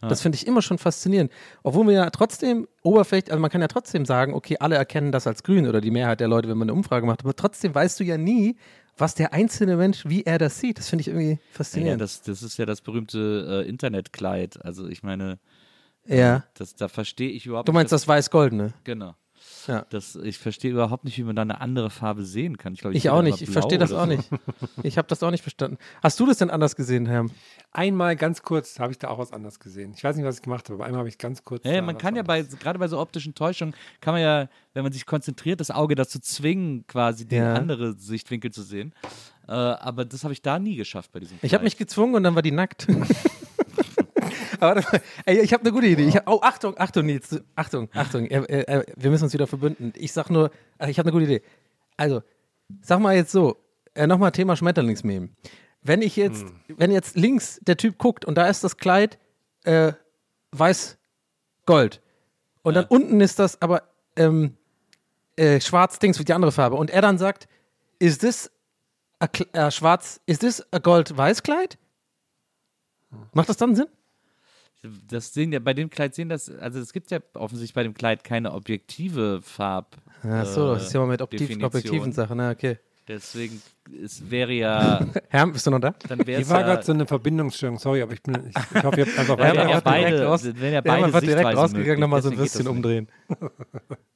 Das finde ich immer schon faszinierend. Obwohl wir ja trotzdem oberflächlich, also man kann ja trotzdem sagen, okay, alle erkennen das als grün oder die Mehrheit der Leute, wenn man eine Umfrage macht, aber trotzdem weißt du ja nie, was der einzelne Mensch, wie er das sieht. Das finde ich irgendwie Ja, faszinierend. das, das ist ja das berühmte äh, Internetkleid. Also ich meine, Ja. das, da verstehe ich überhaupt Du meinst nicht. das weiß-goldene? Genau. Ja. Das, ich verstehe überhaupt nicht, wie man da eine andere Farbe sehen kann. Ich, glaub, Ich sehe auch nicht. Ich verstehe das auch so. nicht. Ich habe das auch nicht verstanden. Hast du das denn anders gesehen, Herr? Einmal ganz kurz habe ich da auch was anderes gesehen. Ich weiß nicht, was ich gemacht habe, aber einmal habe ich ganz kurz. Ja, da man kann ja bei, gerade bei so optischen Täuschungen, kann man ja, wenn man sich konzentriert, das Auge dazu zwingen, quasi die Ja. andere Sichtwinkel zu sehen. Äh, aber das habe ich da nie geschafft bei diesem Ich habe mich gezwungen und dann war die nackt. Aber ey, ich habe eine gute Idee. Ich hab, oh, Achtung, Achtung, Nils, Achtung, Achtung. Äh, äh, wir müssen uns wieder verbünden. Ich sag nur, ich habe eine gute Idee. Also, sag mal jetzt so, äh, nochmal Thema Schmetterlingsmeme. Wenn ich jetzt, wenn jetzt links der Typ guckt und da ist das Kleid äh, weiß-gold und dann unten ist das aber ähm, äh, schwarz-dings wie die andere Farbe und er dann sagt, ist das a äh, schwarz, ist das a gold-weiß-Kleid? Macht das dann Sinn? Das sehen ja bei dem Kleid sehen das, also es gibt ja offensichtlich bei dem Kleid keine objektive Farb. Ach so, das ist ja mal mit Objektiv, objektiven Sachen, na okay. Deswegen, es wäre ja, Herr, bist du noch da? dann wäre es Hier war ja, gerade so eine Verbindungsstörung, sorry, aber ich, bin, ich, ich hoffe, ihr habt einfach weiter. ja beide, raus- ja Wir haben beide einfach direkt rausgegangen, nochmal so ein bisschen umdrehen.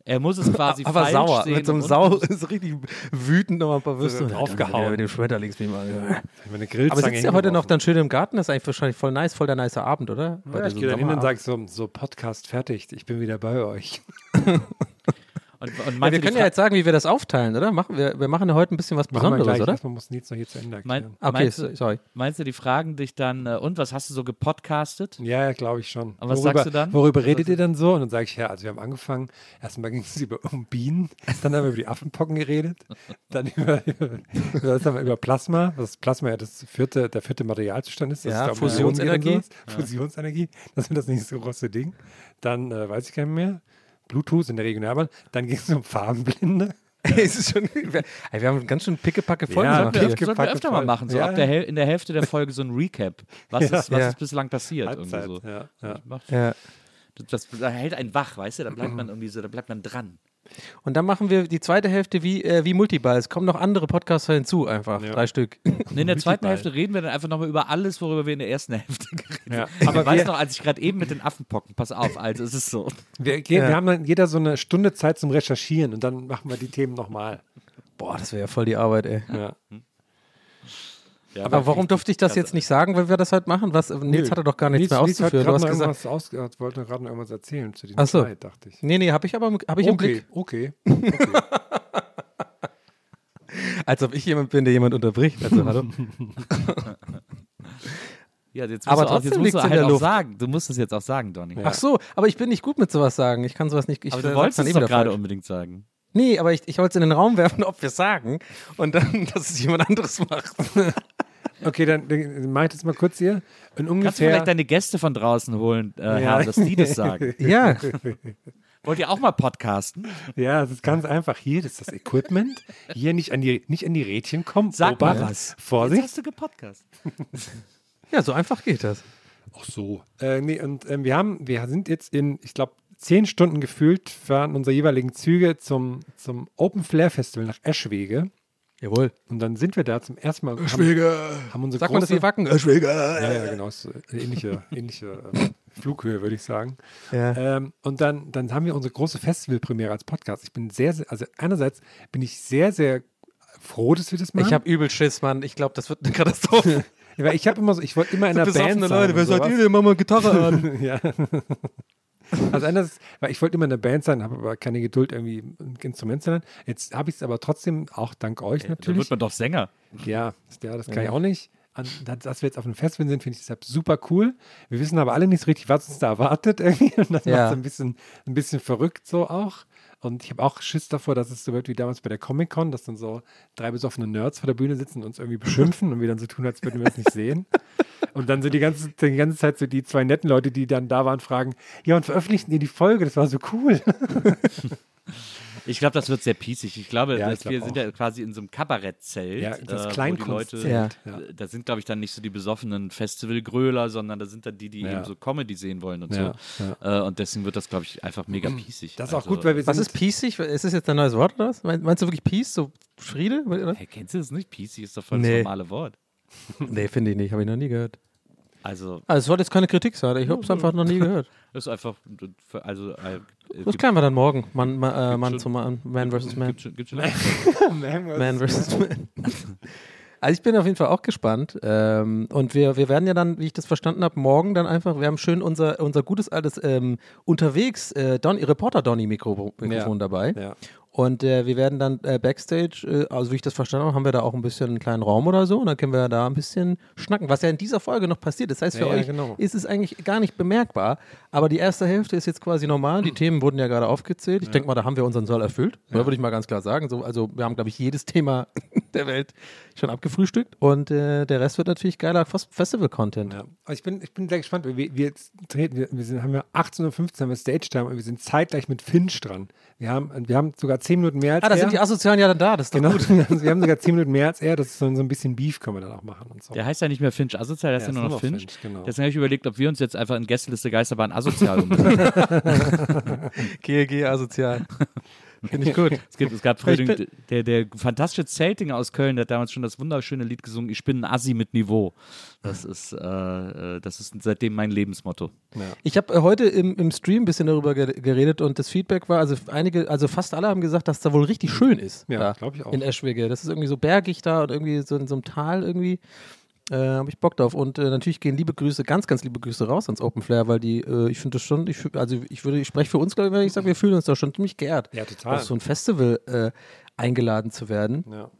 Er muss es quasi Aber falsch sauer, sehen mit so einem Sau, so richtig wütend nochmal ein paar Würste So draufgehauen. Mit dem Schmetterlingsbeam. Meine Aber sitzt ihr heute noch dann schön im Garten? Das ist eigentlich wahrscheinlich voll nice, voll der nice Abend, oder? Bei Ja, ich gehe dann hin und sage so, so Podcast fertig, ich bin wieder bei euch. Und, und Ja, wir können ja jetzt sagen, wie wir das aufteilen, oder? Machen wir, wir machen ja heute ein bisschen was Besonderes, gleich, oder? erstmal muss Nils noch hier zu Ende erklären. mein, Okay, meinst, sorry. meinst du, die fragen dich dann, äh, und was hast du so gepodcastet? Ja, ja, glaube ich schon. Und was worüber, sagst du dann? Worüber redet ihr dann so? Und dann sage ich, ja, also wir haben angefangen, erstmal ging es über um Bienen, dann haben wir über die Affenpocken geredet, dann über, über, wir über Plasma, was Plasma ja das vierte, der vierte Materialzustand ist. Das Ja, ist, Fusionsenergie. So. Fusionsenergie, das ist das nicht so große Ding. Dann äh, weiß ich gar nicht mehr. Bluetooth in der Regionalbahn. Dann ging es um Farbenblinde. es ist schon, wir, wir haben ganz schön pickepacke Folgen Ja, gemacht. Sollten wir, hier. Pick- sollten wir öfter mal machen, so Ja. ab der in der Hälfte der Folge so ein Recap. Was, Ja. ist, was Ja. ist bislang passiert? Halbzeit. Irgendwie so. Ja, Ja. Das, das hält einen wach, weißt du? Da bleibt man irgendwie so, da bleibt man dran. Und dann machen wir die zweite Hälfte wie, äh, wie Multiball. Es kommen noch andere Podcaster hinzu, einfach. Ja. Drei Stück. Und in der zweiten. Hälfte reden wir dann einfach nochmal über alles, worüber wir in der ersten Hälfte geredet Ja. haben. Aber Aber ich weiß wir- noch, als ich gerade eben mit den Affenpocken, pass auf, also es ist so. Wir, gehen, Ja. wir haben dann jeder so eine Stunde Zeit zum Recherchieren und dann machen wir die Themen nochmal. Boah, das wäre ja voll die Arbeit, ey. Ja. Ja, Aber warum durfte ich das jetzt nicht sagen, weil wir das heute machen? Was, Nils hatte doch gar nichts mehr Nils hat auszuführen. Du hast gesagt, aus, äh, wollte gerade noch irgendwas erzählen zu diesem Ach so. Kleid, dachte ich. nee, nee, habe ich aber hab ich im okay, Blick. okay. Als ob ich jemand bin, der jemand unterbricht. Also, hallo. Ja, jetzt musst Aber du auch, trotzdem jetzt musst du halt auch sagen. Du musst es jetzt auch sagen, Donny. Ach so, aber ich bin nicht gut mit sowas sagen. Ich kann sowas nicht. Ich Aber du wolltest es doch eh wieder gerade falsch. unbedingt sagen. Nee, aber ich, ich wollte es in den Raum werfen, ob wir es sagen und dann, dass es jemand anderes macht. Okay, dann, dann mach ich das mal kurz hier. Und Kannst du ungefähr. vielleicht deine Gäste von draußen holen, äh, Ja. Herr, dass die das sagen? Ja, Wollt ihr auch mal podcasten? ja, es ist ganz einfach. Hier, das ist das Equipment. Hier nicht an die, nicht an die Rädchen kommen. Sag Obacht. mal was. Jetzt Vorsicht. hast du gepodcast. ja, so einfach geht das. Ach so. Äh, nee, und ähm, wir haben, wir sind jetzt in, ich glaube, zehn Stunden gefühlt, fahren unsere jeweiligen Züge zum, zum Open Flair Festival nach Eschwege. Jawohl. Und dann sind wir da zum ersten Mal. Haben, haben unsere Sagt man das große, wie Wacken? Schwäger. Ja, ja, genau. ist, äh, ähnliche, ähnliche ähm, Flughöhe, würde ich sagen. Ja. Ähm, und dann, dann haben wir unsere große Festivalpremiere als Podcast. Ich bin sehr, sehr, also einerseits bin ich sehr, sehr froh, dass wir das machen. Ich habe übel Schiss, Mann. Ich glaube, das wird eine Katastrophe. Ja, weil ich habe immer so, ich wollte immer in einer Band sein. Leute, wer seid ihr denn? Mach mal Gitarre an. ja. Also einerseits, weil ich wollte immer in der Band sein, habe aber keine Geduld, irgendwie ein Instrument zu lernen. Jetzt habe ich es aber trotzdem, auch dank euch Da natürlich. wird man doch Sänger. Ja, das, ja, das kann ich auch nicht. Da- dass wir jetzt auf einem Festival sind, finde ich deshalb super cool. Wir wissen aber alle nicht so richtig, was uns da erwartet irgendwie. Und das Ja. macht es ein bisschen, ein bisschen verrückt so auch. Und ich habe auch Schiss davor, dass es so wird wie damals bei der Comic-Con, dass dann so drei besoffene Nerds vor der Bühne sitzen und uns irgendwie beschimpfen und wir dann so tun, als würden wir es nicht sehen. Und dann so die ganze, die ganze Zeit so die zwei netten Leute, die dann da waren, fragen, ja, und veröffentlichten ihr die Folge? Das war so cool. Ich glaube, das wird sehr pießig. Ich glaube, Ja, ich dass glaub wir sind auch. ja quasi in so einem Kabarettzelt. Ja, das äh, wo die Kleinkunstzelt. Leute, Ja. Da sind, glaube ich, dann nicht so die besoffenen Festivalgröler, sondern da sind dann die, die Ja. eben so Comedy sehen wollen und Ja, so. Äh, und deswegen wird das, glaube ich, einfach mega piesig. Das ist auch Also, gut, weil wir Was sind ist Peace? Ist das jetzt ein neues Wort oder was? Mein- Meinst du wirklich Peace? So Friede? Oder? Hey, kennst du das nicht? Piesig ist doch voll Nee. das normale Wort. Nee, finde ich nicht. Habe ich noch nie gehört. Also, Also, es soll jetzt keine Kritik sein. Ich habe es einfach noch nie gehört. das ist einfach, also, äh, Das klären wir dann morgen. Mann, ma, äh, Mann schon- zu Mann. Man versus Man. Gibt schon, gibt schon Man Man versus Man. Also ich bin auf jeden Fall auch gespannt. Ähm, und wir, wir werden ja dann, wie ich das verstanden habe, morgen dann einfach, wir haben schön unser, unser gutes altes ähm, unterwegs äh, Don, Reporter Donny Mikro, Mikrofon Ja. dabei. Ja. Und äh, wir werden dann äh, Backstage, äh, also wie ich das verstanden habe, haben wir da auch ein bisschen einen kleinen Raum oder so und dann können wir da ein bisschen schnacken, was ja in dieser Folge noch passiert. Das heißt, für Ja, ja, euch genau. ist es eigentlich gar nicht bemerkbar, aber die erste Hälfte ist jetzt quasi normal. Die Themen wurden ja gerade aufgezählt. Ich denke mal, da haben wir unseren Soll erfüllt. Da würde ich mal ganz klar sagen. So, also wir haben, glaube ich, jedes Thema der Welt schon abgefrühstückt und äh, der Rest wird natürlich geiler Fes- Festival-Content. Ja. Aber ich bin, ich bin sehr gespannt. Wir, wir, treten, wir, sind, haben ja 18.15 Uhr haben wir Stage Time und wir sind zeitgleich mit Finch dran. Wir haben, wir haben sogar 10 Minuten mehr als Ah, da er. sind die Asozialen ja dann da. Das ist doch Genau, gut. wir haben sogar 10 Minuten mehr als er. Das ist so, so ein bisschen Beef können wir dann auch machen und so. Der heißt ja nicht mehr Finch asozial, der heißt Ja, nur ist noch nur noch Finch. Finch, genau. Deswegen habe ich überlegt, ob wir uns jetzt einfach in Gästeliste Geisterbahn asozial umbenennen. GLG Asozial. Finde ich gut. es, gibt, es gab früher den, der, der fantastische Zeltinger aus Köln, der hat damals schon das wunderschöne Lied gesungen, Ich bin ein Assi mit Niveau. Das ist, äh, äh, das ist seitdem mein Lebensmotto. Ich habe äh, heute im, im Stream ein bisschen darüber ge- geredet und das Feedback war, also einige, also fast alle haben gesagt, dass da wohl richtig schön ist. Ja, da glaub ich auch. In Eschwege. Das ist irgendwie so bergig da und irgendwie so in so einem Tal irgendwie. Äh, habe ich Bock drauf. Und äh, natürlich gehen liebe Grüße, ganz, ganz liebe Grüße raus ans Open Flair, weil die, äh, ich finde das schon, ich, also ich würde, ich spreche für uns, glaube ich, wenn ich sage, wir fühlen uns da schon ziemlich geehrt, Ja, total. auf so ein Festival äh, eingeladen zu werden. Ja.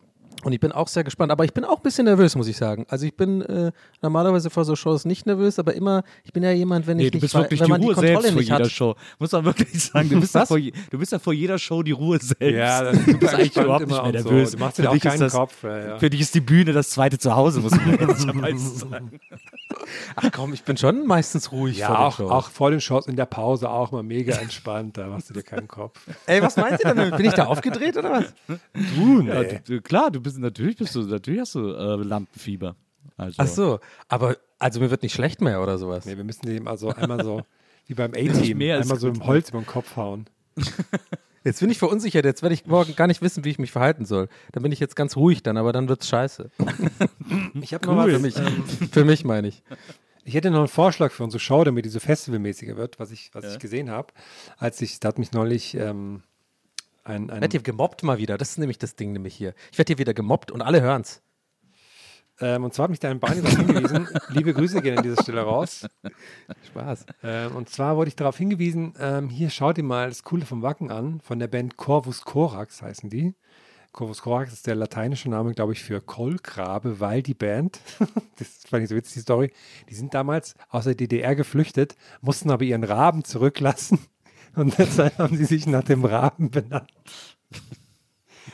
Und ich bin auch sehr gespannt, aber ich bin auch ein bisschen nervös, muss ich sagen. Also ich bin äh, normalerweise vor so Shows nicht nervös, aber immer, ich bin ja jemand, wenn Nee, ich du nicht bist wirklich wenn die man Ruhe die Kontrolle selbst vor jeder hat. Show. Muss man wirklich sagen. Du bist, ja vor, du bist ja vor jeder Show die Ruhe selbst. Ja, das- du bist eigentlich überhaupt nicht mehr und so. nervös. Du machst dir Für auch dich ist keinen das- Kopf, ja, ja. Für dich ist die Bühne das zweite Zuhause, muss man ehrlicherweise sagen. Ach komm, ich bin schon meistens ruhig Ja, vor den auch, Shows. auch vor den Shows in der Pause auch mal mega entspannt. Da machst du dir keinen Kopf. Ey, was meinst du denn? damit? Bin ich da aufgedreht oder was? Du, nee. du, klar, du bist natürlich bist du natürlich hast du äh, Lampenfieber. Also, Ach so, aber also mir wird nicht schlecht mehr oder sowas. nee, wir müssen dem also einmal so, wie beim A-Team, einmal so im Holz über den Kopf hauen. Jetzt bin ich verunsichert, jetzt werde ich morgen gar nicht wissen, wie ich mich verhalten soll. Dann bin ich jetzt ganz ruhig dann, aber dann wird's scheiße. Ich habe noch was, Für mich, für mich meine ich. Ich hätte noch einen Vorschlag für unsere Show, damit die so festivalmäßiger wird, was ich, was ich gesehen habe. Als ich, da hat mich neulich ähm, ein, ein Ich werde hier gemobbt mal wieder. Das ist nämlich das Ding nämlich hier. Ich werde hier wieder gemobbt und alle hören's. Ähm, und zwar hat mich da ein Barney darauf hingewiesen. Liebe Grüße gehen an dieser Stelle raus. Spaß. Ähm, und zwar wurde ich darauf hingewiesen, ähm, hier schaut ihr mal das Coole vom Wacken an, von der Band Corvus Corax heißen die. Corvus Corax ist der lateinische Name, glaube ich, für Kolkrabe, weil die Band, das fand ich so witzig, die Story, die sind damals aus der DDR geflüchtet, mussten aber ihren Raben zurücklassen und deshalb haben sie sich nach dem Raben benannt.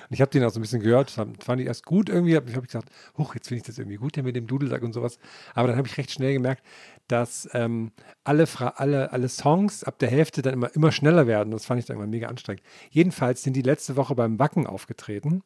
Und ich habe den auch so ein bisschen gehört, fand, ich erst gut irgendwie, habe hab ich gesagt, huch, jetzt finde ich das irgendwie gut, der mit dem Dudelsack und sowas. Aber dann habe ich recht schnell gemerkt, dass ähm, alle, alle, alle Songs ab der Hälfte dann immer, immer schneller werden. Das fand ich dann immer mega anstrengend. Jedenfalls sind die letzte Woche beim Wacken aufgetreten.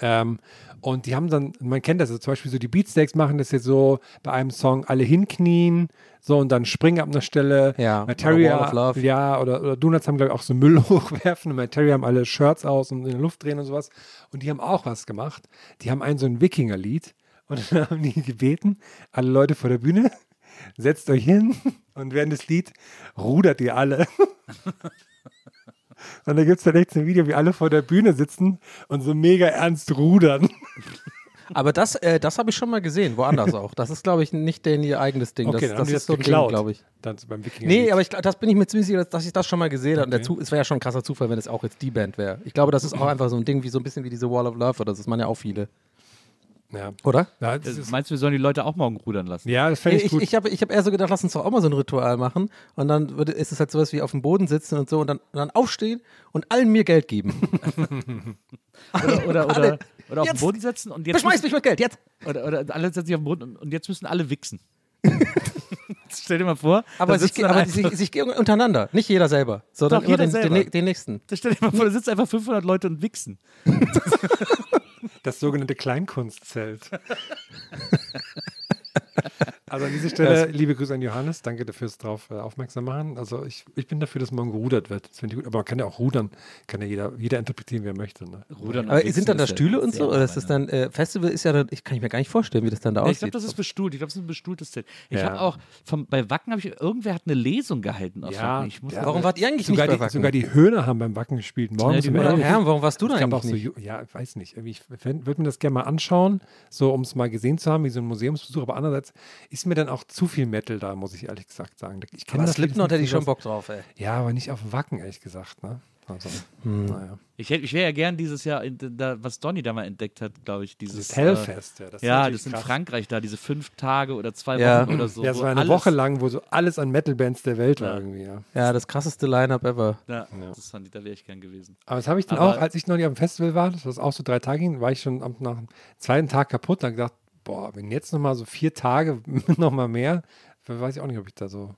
Ähm, und die haben dann, man kennt das, also zum Beispiel so die Beatsteaks machen das jetzt so bei einem Song alle hinknien, so und dann springen ab einer Stelle. Ja, Materia, oder ja, oder, oder Donuts haben, glaube ich, auch so Müll hochwerfen und Materia haben alle Shirts aus und in der Luft drehen und sowas. Und die haben auch was gemacht. Die haben ein so ein Wikinger-Lied und dann haben die gebeten, alle Leute vor der Bühne, setzt euch hin und während des Lied rudert ihr alle. Und da gibt es dann echt so ein Video, wie alle vor der Bühne sitzen und so mega ernst rudern. Aber das, äh, das habe ich schon mal gesehen, woanders auch. Das ist, glaube ich, nicht deren ihr eigenes Ding. Okay, das das ist das so ein Ding, glaube ich. Dann beim Wikinger. Nee, aber ich, das bin ich mir ziemlich sicher, dass, ich das schon mal gesehen habe. Und der Zu, es wäre ja schon ein krasser Zufall, wenn es auch jetzt die Band wäre. Ich glaube, das ist auch einfach so ein Ding wie so ein bisschen wie diese Wall of Love oder das ist man ja auch viele. Ja. Oder? Ja, das ist, Äh, Meinst du, wir sollen die Leute auch morgen rudern lassen? ja, das fände ich, Ich, gut. ich habe ich hab eher so gedacht, lass uns doch auch mal so ein Ritual machen. Und dann würde, ist es halt sowas wie auf dem Boden sitzen und so und dann, und dann aufstehen und allen mir Geld geben. Oder, oder, oder, Alle. oder auf den Jetzt. Boden setzen und jetzt. Beschmeiß mich mit Geld, jetzt! Oder, oder alle setzen sich auf den Boden und, und jetzt müssen alle wichsen. Stell dir mal vor, Aber, sich, aber sich, sich untereinander, nicht jeder selber, sondern Doch, jeder den, den, selber. ne- den nächsten. da stell dir mal vor, da sitzen einfach 500 Leute und wichsen. Das sogenannte Kleinkunstzelt. Also an dieser Stelle, liebe Grüße an Johannes, danke dafür, fürs drauf äh, aufmerksam machen. Also ich, ich bin dafür, dass morgen gerudert wird. Das finde ich gut. Aber man kann ja auch rudern, kann ja jeder, jeder interpretieren, wie er möchte. Ne? Rudern und Aber sind dann da ist ja Stühle und so? Oder ist das dann, äh, Festival ist ja dann, ich kann ich mir gar nicht vorstellen, wie das dann da aussieht. ich glaube, das ist bestuhlt. Ich glaube, das ist ein bestuhltes Zelt. Ich Ja. habe auch, vom, bei Wacken habe ich, irgendwer hat eine Lesung gehalten auf Ja, Wacken. Ich muss ja. Warum wart ihr eigentlich Sogar nicht bei die, Wacken? sogar die Höhner haben beim Wacken gespielt. Morgens die um Höhner- elf. Herr, warum warst du da eigentlich so, nicht? ju- ja, ich weiß nicht. Ich würde mir das gerne mal anschauen, so um es mal gesehen zu haben, wie so ein Museumsbesuch. Aber andererseits ist mir dann auch zu viel Metal da, muss ich ehrlich gesagt sagen. Ich kenn Aber das Slipknot hätte ich schon Bock drauf, ey. Ja, aber nicht auf dem Wacken, ehrlich gesagt. Ne? Also, naja. Ich, hätt- ich wäre ja gern dieses Jahr, in, da, was Donny da mal entdeckt hat, glaube ich, dieses. Das Hellfest, ja. Das ist ja, das in krass. Frankreich da, diese fünf Tage oder zwei Ja. Wochen oder so. Ja, es war eine Woche lang, wo so alles an Metal-Bands der Welt war Ja. irgendwie, ja. Ja, das krasseste Line-Up ever. Ja, das fand ich, da wäre ich gern gewesen. Aber das habe ich dann Aber- auch, als ich noch nicht am Festival war, das war auch so drei Tage ging, war ich schon am, nach dem zweiten Tag kaputt. Dann gedacht, boah, wenn jetzt nochmal so vier Tage nochmal mehr, weiß ich auch nicht, ob ich da so.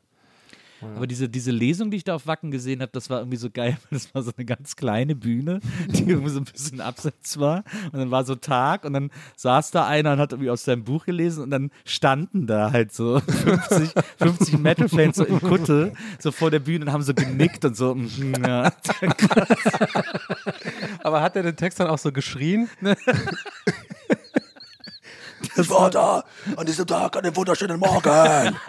Aber diese, diese Lesung, die ich da auf Wacken gesehen habe, das war irgendwie so geil. weil Das war so eine ganz kleine Bühne, die irgendwie so ein bisschen abseits war. Und dann war so Tag und dann saß da einer und hat irgendwie aus seinem Buch gelesen und dann standen da halt so 50, 50 Metal-Fans so in Kutte so vor der Bühne und haben so genickt und so. mhm, ja. Aber hat er den Text dann auch so geschrien? Ich war da an diesem Tag, an dem wunderschönen Morgen.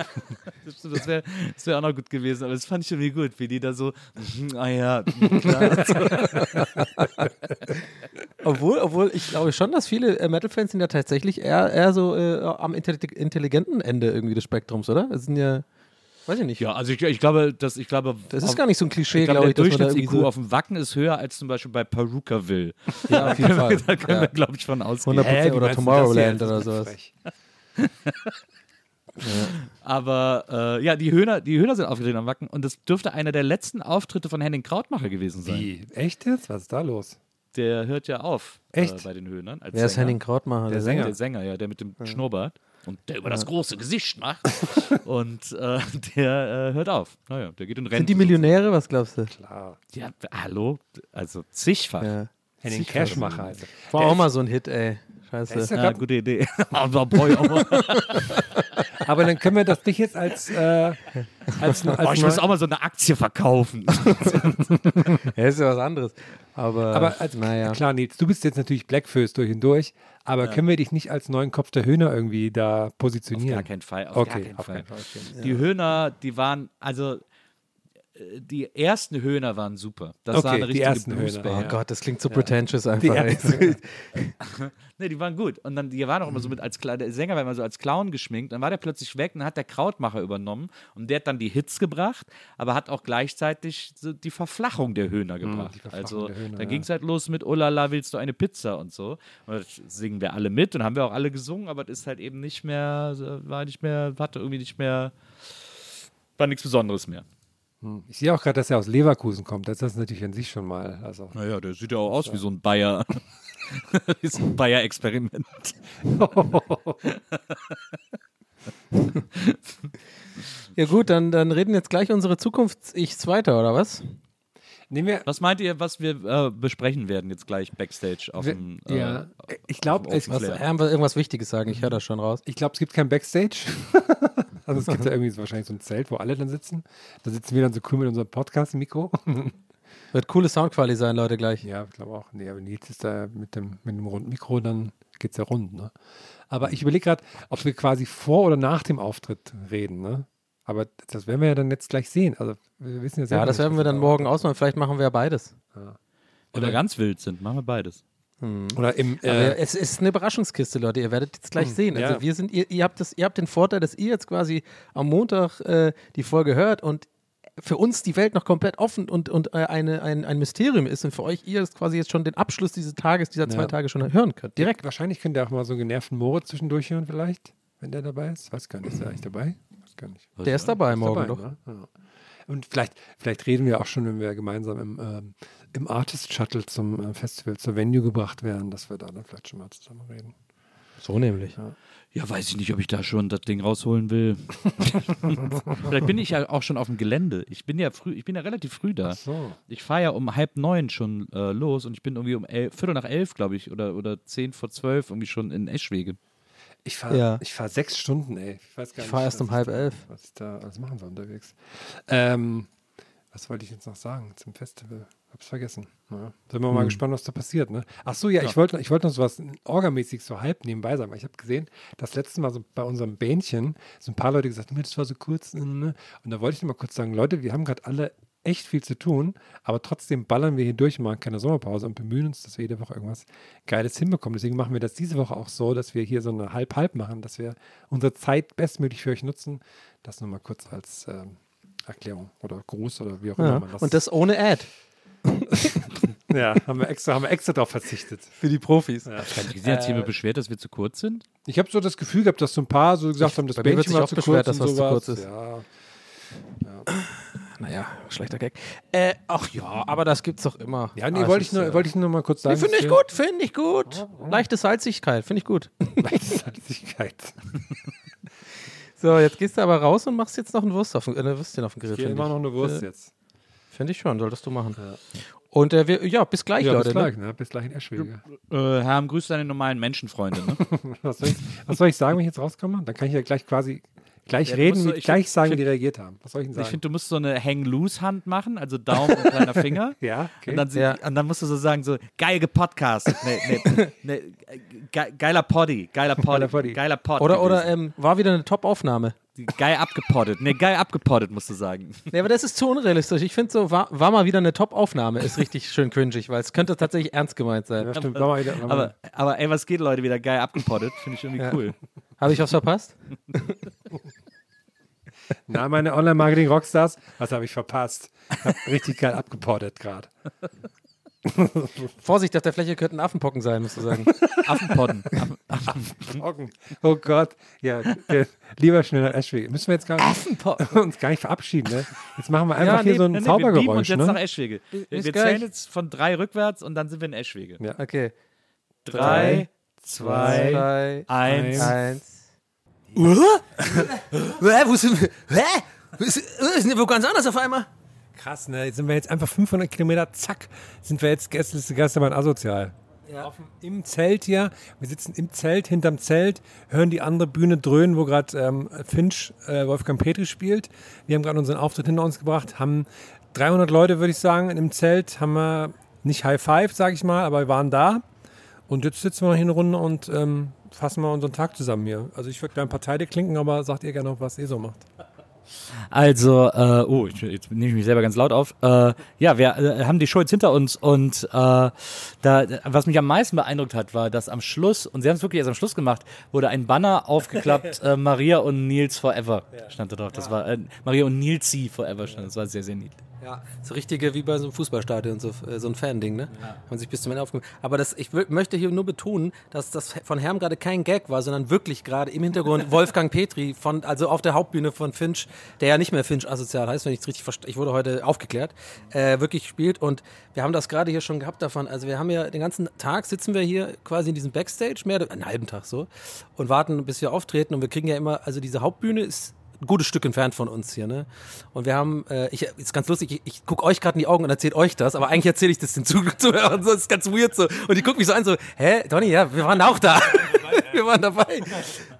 Das wäre das wär auch noch gut gewesen, aber das fand ich irgendwie gut, wie die da so, ah ja, klar. Obwohl, obwohl ich glaube schon, dass viele äh, Metal-Fans sind ja tatsächlich eher, eher so äh, am intelli- intelligenten Ende irgendwie des Spektrums, oder? Das sind ja, weiß ich nicht. Ja, also ich, ich glaube, dass ich glaube, Das ist gar nicht so ein Klischee, ich glaube, ich, der Durchschnitts-IQ so, auf dem Wacken ist höher als zum Beispiel bei Perukaville. ja, auf jeden Fall. da können ja. wir, glaube ich, von ausgehen. 100% Hä, wie oder Tomorrowland oder ist sowas. frech. Aber äh, ja, die Höhner, die Höhner sind aufgetreten am Wacken und das dürfte einer der letzten Auftritte von Henning Krautmacher gewesen sein. Wie? Echt jetzt? Was ist da los? Der hört ja auf äh, Echt? bei den Höhnern. Wer ist Sänger. Henning Krautmacher? Der Sänger. Der Sänger, ja, der mit dem Schnurrbart und der über das große Gesicht macht. und äh, der äh, hört auf. Naja, der geht in Rente. Sind die Millionäre? Was glaubst du? Klar. Ja, hallo? Also zigfach. Ja. Henning Cashmacher er. War Der auch mal so ein Hit, ey. Scheiße. ist ja Ja, gute Idee. Aber boy, oh, Aber dann können wir das nicht jetzt als, äh, als, als oh, ich muss auch mal so eine Aktie verkaufen. Ja, ist ja was anderes. Aber, Aber als, naja. klar, Nils, du bist jetzt natürlich Blackfist durch und durch, aber können wir dich nicht als neuen Kopf der Höhner irgendwie da Auf positionieren? gar keinen Fall. Auf Okay, gar keinen auf Fall. keinen Fall. okay. Die Höhner, die waren, also die ersten Höhner waren super. Das Okay, war eine die richtige ersten Höhner. Oh ja. Gott, das klingt so pretentious einfach. Die ey. ersten- Ne, die waren gut. Und dann, die waren auch immer so mit als der Sänger war immer so als Clown geschminkt. Dann war der plötzlich weg und dann hat der Krautmacher übernommen und der hat dann die Hits gebracht, aber hat auch gleichzeitig so die Verflachung der Höhner gebracht. die Verflachung also Höhner, dann ja. ging es halt los mit Oh la la, willst du eine Pizza und so. Und das singen wir alle mit und haben wir auch alle gesungen, aber es ist halt eben nicht mehr, war nicht mehr, hatte irgendwie nicht mehr, war nichts Besonderes mehr. Ich sehe auch gerade, dass er aus Leverkusen kommt. Das ist natürlich an sich schon mal. Also. Naja, der sieht ja auch aus wie so ein Bayer. wie so ein Bayer-Experiment. Ja gut, dann, dann reden jetzt gleich unsere Zukunfts-Ichs weiter, oder was? Nehmen wir. Was meint ihr, was wir äh, besprechen werden jetzt gleich Backstage auf dem ja, äh, ich glaube, irgendwas Wichtiges sagen? Ich höre das schon raus. ich glaube, es gibt kein Backstage. also es gibt ja irgendwie so wahrscheinlich so ein Zelt, wo alle dann sitzen. Da sitzen wir dann so cool mit unserem Podcast-Mikro. Wird coole Soundqualität sein, Leute, gleich. ja, ich glaube auch. Nee, aber Nils ist da mit dem, mit dem runden Mikro, dann geht es ja rund. Ne? Aber ich überlege gerade, ob wir quasi vor oder nach dem Auftritt reden. Ne? Aber das werden wir ja dann jetzt gleich sehen. Also wir wissen ja selber Ja, das nicht, werden wir dann da- morgen ausmachen. Vielleicht machen wir ja beides. Oder ganz wild sind, machen wir beides. Oder im, äh, es ist eine Überraschungskiste, Leute. Ihr werdet jetzt gleich sehen. Also ja. wir sind, ihr, ihr, habt das, ihr habt den Vorteil, dass ihr jetzt quasi am Montag äh, die Folge hört und für uns die Welt noch komplett offen und, und äh, eine, ein, ein Mysterium ist und für euch ihr es quasi jetzt schon den Abschluss dieses Tages, dieser zwei Ja. Tage schon hören könnt. Direkt. wahrscheinlich könnt ihr auch mal so einen genervten Moritz zwischendurch hören vielleicht, wenn der dabei ist. Weiß gar nicht, ist er eigentlich dabei? Weiß gar nicht. Der ist dabei Ist morgen dabei, doch. ne? ja. Und vielleicht, vielleicht reden wir auch schon, wenn wir gemeinsam im, ähm, im Artist Shuttle zum äh, Festival, zur Venue gebracht werden, dass wir da dann vielleicht schon mal zusammen reden. So nämlich. Ja, weiß ich nicht, ob ich da schon das Ding rausholen will. Vielleicht bin ich ja auch schon auf dem Gelände. Ich bin ja früh, ich bin ja relativ früh da. So. Ich fahre ja um halb neun schon äh, los und ich bin irgendwie um elf, Viertel nach elf, glaube ich, oder, oder zehn vor zwölf irgendwie schon in Eschwege. Ich fahre Ja. ich fahr sechs Stunden, ey. Ich weiß gar Ich nicht, fahr erst was um halb da, elf. Was ich da alles machen soll unterwegs. Ähm, was wollte ich jetzt noch sagen zum Festival? Hab's vergessen. Ja. Sind wir Hm. mal gespannt, was da passiert. Ne? Ach so, ja, ich wollte ich wollte noch sowas orgamäßig so halb nebenbei sagen. weil Ich habe gesehen, das letzte Mal so bei unserem Bähnchen so ein paar Leute gesagt, "Nee, das war so kurz. ne, ne." Und da wollte ich noch mal kurz sagen, Leute, wir haben gerade alle echt viel zu tun, aber trotzdem ballern wir hier durch und machen keine Sommerpause und bemühen uns, dass wir jede Woche irgendwas Geiles hinbekommen. Deswegen machen wir das diese Woche auch so, dass wir hier so eine Halb-Halb machen, dass wir unsere Zeit bestmöglich für euch nutzen. Das nur mal kurz als ähm, Erklärung oder Gruß oder wie auch immer Ja. man das. Und das ohne Ad. ja, haben wir extra, haben wir extra darauf verzichtet. Für die Profis. Wie sind jetzt hier beschwert, dass wir zu kurz sind? Ich habe so das Gefühl gehabt, dass so ein paar so gesagt haben, das bei Bändchen sich war zu beschwert, kurz dass und was zu sowas. kurz ist. Ja. Naja, schlechter Gag. Äh, ach ja, aber das gibt's doch immer. Ja, nee, Ah, wollte ich, nur, äh, wollte ich nur mal kurz sagen. Nee, finde ich gut, finde ich gut. Leichte Salzigkeit, finde ich gut. wir- Leichtigkeit. So, jetzt gehst du aber raus und machst jetzt noch ein Wurst auf, äh, eine Würstchen auf den Grill. Immer ich. noch eine Wurst Äh, jetzt. Finde ich schon, solltest du machen. Und äh, wir, ja, bis gleich, Ja, Leute. bis ne? gleich, ne? Bis gleich in Eschwege. Äh, Herr, grüß deine normalen Menschenfreunde. Ne? Was soll, ich, was soll ich sagen, wenn ich jetzt rauskomme? Dann kann ich ja gleich quasi gleich Ja, reden, musst so- ich gleich find- sagen, wie find- die reagiert haben. Was soll ich denn Ich sagen? finde, du musst so eine Hang-Loose-Hand machen, also Daumen und kleiner Finger. ja, okay. Und dann, sie- Ja. und dann musst du so sagen, so, geil gepodcastet. Nee, nee, nee, ge geiler Poddy, geiler Poddy, Geiler Poddy. Oder, oder ähm, war wieder eine Top-Aufnahme. Geil abgepoddet. Nee, geil abgepoddet, musst du sagen. Nee, aber das ist zu unrealistisch. Ich finde so, war, war mal wieder eine Top-Aufnahme, ist richtig schön cringig, weil es könnte tatsächlich ernst gemeint sein. ja, stimmt. Mal- Aber, aber ey, was geht, Leute, wieder geil abgepoddet. Finde ich irgendwie Ja. cool. Habe ich was verpasst? Na, meine Online-Marketing-Rockstars, was habe ich verpasst? Hab richtig geil abgepottet gerade. Vorsicht, auf der Fläche könnten Affenpocken sein, musst du sagen. Affenpodden. Augen. Oh Gott. Ja, der, lieber schnell nach Eschwege. Müssen wir jetzt gar nicht, uns gar nicht verabschieden, ne? Jetzt machen wir einfach Ja, hier nee, so ein Nee, nee, wir uns Zaubergeräusch, jetzt nach ne? Eschwege. Wir, zählen jetzt von drei rückwärts und dann sind wir in Eschwege. Ja. Okay. Drei, zwei, Zwei, eins. eins. Hä, wo sind wir? Hä? Wir sind wo ganz anders auf einmal. Krass, ne? Jetzt sind wir jetzt einfach 500 Kilometer, zack, sind wir jetzt Gästeliste Geisterbahn asozial. Auf dem, Im Zelt hier, wir sitzen im Zelt, hinterm Zelt, hören die andere Bühne dröhnen, wo gerade ähm, Finch äh, Wolfgang Petri spielt. Wir haben gerade unseren Auftritt hinter uns gebracht, haben 300 Leute, würde ich sagen, im Zelt, haben wir nicht High Five, sage ich mal, aber wir waren da. Und jetzt sitzen wir hier eine Runde und ähm, fassen mal unseren Tag zusammen hier. Also ich würde gerne ein paar Teile klinken, aber sagt ihr gerne noch, was ihr so macht. Also, äh, oh, ich, jetzt nehme ich mich selber ganz laut auf. Äh, ja, wir äh, haben die Show jetzt hinter uns und äh, da, was mich am meisten beeindruckt hat, war, dass am Schluss, und sie haben es wirklich erst am Schluss gemacht, wurde ein Banner aufgeklappt, äh, Maria und Nils Forever stand da drauf. Das war äh, Maria und Nilsi Forever stand. Das war sehr, sehr niedlich. Ja, so richtige wie bei so einem Fußballstadion, so, äh, so ein Fan-Ding, ne? Haben sich bis zum Ende aufgemacht. Aber das, ich möchte hier nur betonen, dass das von Herm gerade kein Gag war, sondern wirklich gerade im Hintergrund Wolfgang Petri, von, also auf der Hauptbühne von Finch, der ja nicht mehr Finch asozial heißt, wenn ich es richtig verstehe. Ich wurde heute aufgeklärt, äh, wirklich spielt. Und wir haben das gerade hier schon gehabt davon. Also wir haben ja den ganzen Tag sitzen wir hier quasi in diesem Backstage, mehr oder- einen halben Tag so, und warten, bis wir auftreten. Und wir kriegen ja immer, also diese Hauptbühne ist ein gutes Stück entfernt von uns hier, ne? Und wir haben, äh, ich, ist ganz lustig, ich, ich gucke euch gerade in die Augen und erzähle euch das, aber eigentlich erzähle ich das den Zu- Zuhörern, das ist ganz weird so. Und die gucken mich so an, so, hä, Donny, ja, wir waren auch da. wir waren dabei.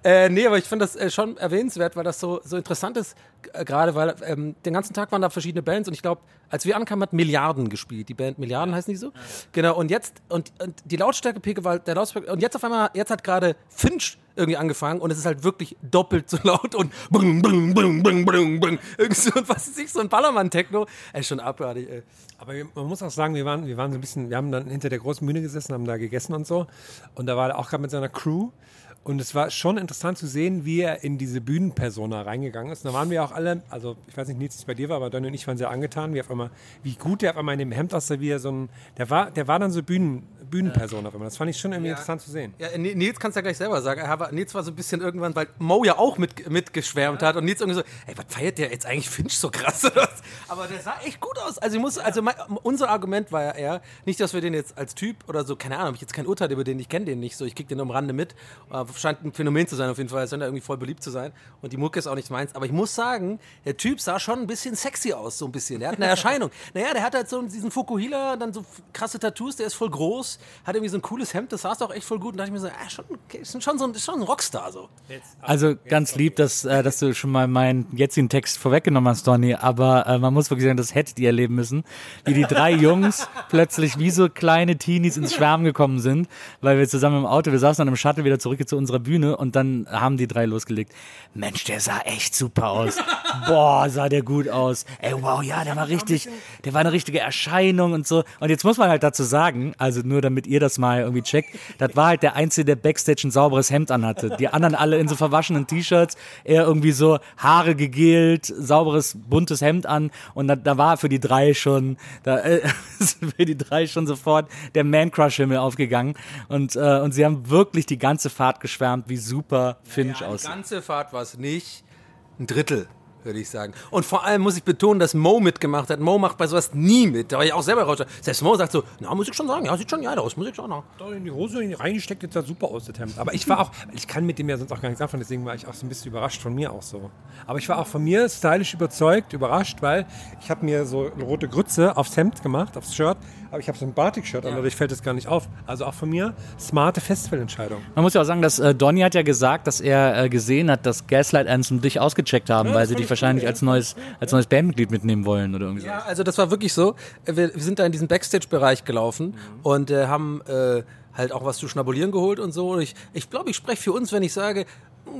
Äh, nee, aber ich finde das äh, schon erwähnenswert, weil das so, so interessant ist, äh, gerade weil ähm, den ganzen Tag waren da verschiedene Bands und ich glaube, als wir ankamen, hat Milliarden gespielt. Die Band Milliarden heißen die so? Genau, und jetzt, und, und die Lautstärke-Pegel war der Lautstärke, und jetzt auf einmal, jetzt hat gerade Finch irgendwie angefangen und es ist halt wirklich doppelt so laut und brung, brung, brung, brung, brung, brung. Irgendwie so, was weiß ich, so ein Ballermann-Techno. Ey, schon abartig, ey. Aber man muss auch sagen, wir waren, wir waren so ein bisschen, wir haben dann hinter der großen Bühne gesessen, haben da gegessen und so. Und da war er auch gerade mit seiner Crew. Und es war schon interessant zu sehen, wie er in diese Bühnenpersona reingegangen ist. Und da waren wir auch alle, also ich weiß nicht, Nils, wie es bei dir war, aber Donny und ich waren sehr angetan, wie auf einmal, wie gut der auf einmal in dem Hemd aussah, wie er so ein, der war, der war dann so Bühnen, Bühnenpersona auf einmal. Das fand ich schon irgendwie interessant zu sehen. Ja, Ni- Nils kannst ja gleich selber sagen. Nils war so ein bisschen irgendwann, weil Mo ja auch mit, mitgeschwärmt hat und Nils irgendwie so, ey, was feiert der jetzt eigentlich Finch so krass? Aber der sah echt gut aus. Also, ich muss, also mein, unser Argument war ja eher, nicht, dass wir den jetzt als Typ oder so, keine Ahnung, hab ich jetzt kein Urteil über den, ich kenne den nicht so, ich krieg den am Rande mit, äh, scheint ein Phänomen zu sein auf jeden Fall. Es scheint ja irgendwie voll beliebt zu sein. Und die Mucke ist auch nicht meins. Aber ich muss sagen, der Typ sah schon ein bisschen sexy aus, so ein bisschen. Der hat eine Erscheinung. naja, der hat halt so diesen Fukuhila, dann so krasse Tattoos, der ist voll groß, hat irgendwie so ein cooles Hemd, das saß auch echt voll gut. Und da dachte ich mir so, ah, schon, okay, ist schon so ein, ist schon ein Rockstar so. Also ganz lieb, dass, äh, dass du schon mal meinen jetzigen Text vorweggenommen hast, Donny. Aber äh, man muss wirklich sagen, das hättet ihr erleben müssen, wie die drei Jungs plötzlich wie so kleine Teenies ins Schwärmen gekommen sind, weil wir zusammen im Auto, wir saßen dann im Shuttle wieder zurück zu unserer Bühne und dann haben die drei losgelegt. Mensch, der sah echt super aus. Boah, sah der gut aus. Ey, wow, ja, der war richtig, der war eine richtige Erscheinung und so. Und jetzt muss man halt dazu sagen, also nur damit ihr das mal irgendwie checkt, das war halt der Einzige, der Backstage ein sauberes Hemd anhatte. Die anderen alle in so verwaschenen T-Shirts, er irgendwie so Haare gegelt, sauberes, buntes Hemd an und da, da war für die drei schon, da äh, für die drei schon sofort der Man-Crush-Himmel aufgegangen und, äh, und sie haben wirklich die ganze Fahrt geschwärmt, wie super Finch Die aussieht. ganze Fahrt war es nicht. Ein Drittel, würde ich sagen. Und vor allem muss ich betonen, dass Mo mitgemacht hat. Mo macht bei sowas nie mit. Da war ich auch selber raus. Selbst Mo sagt so, na, muss ich schon sagen, ja, sieht schon geil aus, muss ich schon noch. Da in die Hose reingesteckt, jetzt sah super aus, das Hemd. Aber ich war auch, ich kann mit dem ja sonst auch gar nichts anfangen, deswegen war ich auch so ein bisschen überrascht von mir auch so. Aber ich war auch von mir stylisch überzeugt, überrascht, weil ich habe mir so eine rote Grütze aufs Hemd gemacht, aufs Shirt, aber ich habe so ein Batik-Shirt an, dadurch fällt das gar nicht auf. Also auch von mir, smarte Festivalentscheidung. Man muss ja auch sagen, dass äh, Donny hat ja gesagt, dass er äh, gesehen hat, dass Gaslight Anthem dich ausgecheckt haben, weil sie dich wahrscheinlich als neues, als neues Bandmitglied mitnehmen wollen oder irgendwie so. Ja, also das war wirklich so. Wir, wir sind da in diesen Backstage-Bereich gelaufen und äh, haben äh, halt auch was zu schnabulieren geholt und so. Und ich glaube, ich, glaub, ich spreche für uns, wenn ich sage,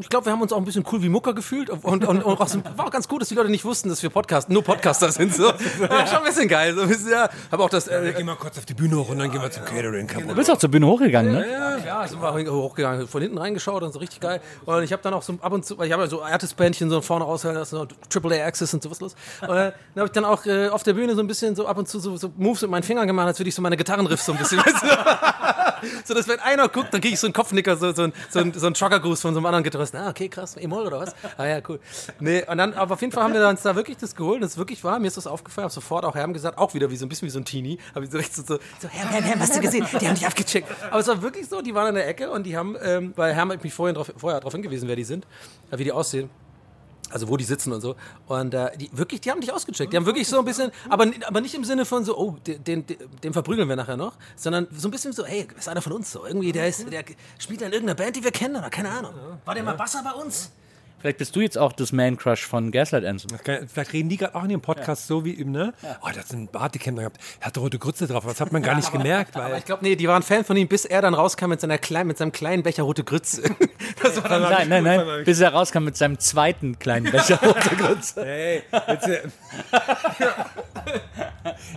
ich glaube, wir haben uns auch ein bisschen cool wie Mucker gefühlt und, und, und auch so, war auch ganz gut, dass die Leute nicht wussten, dass wir Podcast, nur Podcaster sind. So. War schon ein bisschen geil. So ein bisschen, ja, habe auch das. Äh, Gehen wir kurz auf die Bühne hoch und dann gehen wir zum Catering. Du bist auch zur Bühne hochgegangen, ne? Ja, klar, sind wir hochgegangen, von hinten reingeschaut und so richtig geil. Und ich habe dann auch so ab und zu, weil ich habe ja so Artist-Bändchen so vorne raushören lassen, so Triple A Access und sowas los. Und dann habe ich dann auch äh, auf der Bühne so ein bisschen so ab und zu so, so Moves mit meinen Fingern gemacht, als würde ich so meine Gitarrenriffs so ein bisschen. so, dass wenn einer guckt, dann kriege ich so einen Kopfnicker, so, so, so, ein, so ein Trucker-Gruß von so einem anderen Gitarristen. Ah, okay, krass, E-Moll oder was? Ah ja, cool. Nee, und dann, aber auf jeden Fall haben wir uns da wirklich das geholt und es wirklich war, mir ist das aufgefallen, habe sofort auch Herm gesagt, auch wieder wie so ein bisschen wie so ein Teenie, habe ich so richtig so, so, so Herm, Herm, Herm, hast du gesehen? Die haben dich abgecheckt. Aber es war wirklich so, die waren in der Ecke und die haben, ähm, weil Herm hat mich vorher darauf hingewiesen, wer die sind, äh, wie die aussehen. Also wo die sitzen und so. Und äh, die wirklich, die haben dich ausgecheckt. Die haben wirklich so ein bisschen, aber, aber nicht im Sinne von so, oh, den, den, den verprügeln wir nachher noch, sondern so ein bisschen so, hey, ist einer von uns so. Irgendwie, der, ist, der spielt in irgendeiner Band, die wir kennen oder keine Ahnung. War der mal Basser bei uns? Vielleicht bist du jetzt auch das Man-Crush von Gaslight Anthem. Vielleicht reden die gerade auch in ihrem Podcast so wie ihm, ne? Oh, der hat so einen Bartik-Hemd gehabt. Er hatte rote Grütze drauf, aber das hat man gar nicht gemerkt. Aber Weil ich glaube, nee, die waren Fan von ihm, bis er dann rauskam mit, seiner kleinen, mit seinem kleinen Becher rote Grütze. Das war dann Nein, nein, nein. Bis er rauskam mit seinem zweiten kleinen Becher rote Grütze. Hey, jetzt, äh,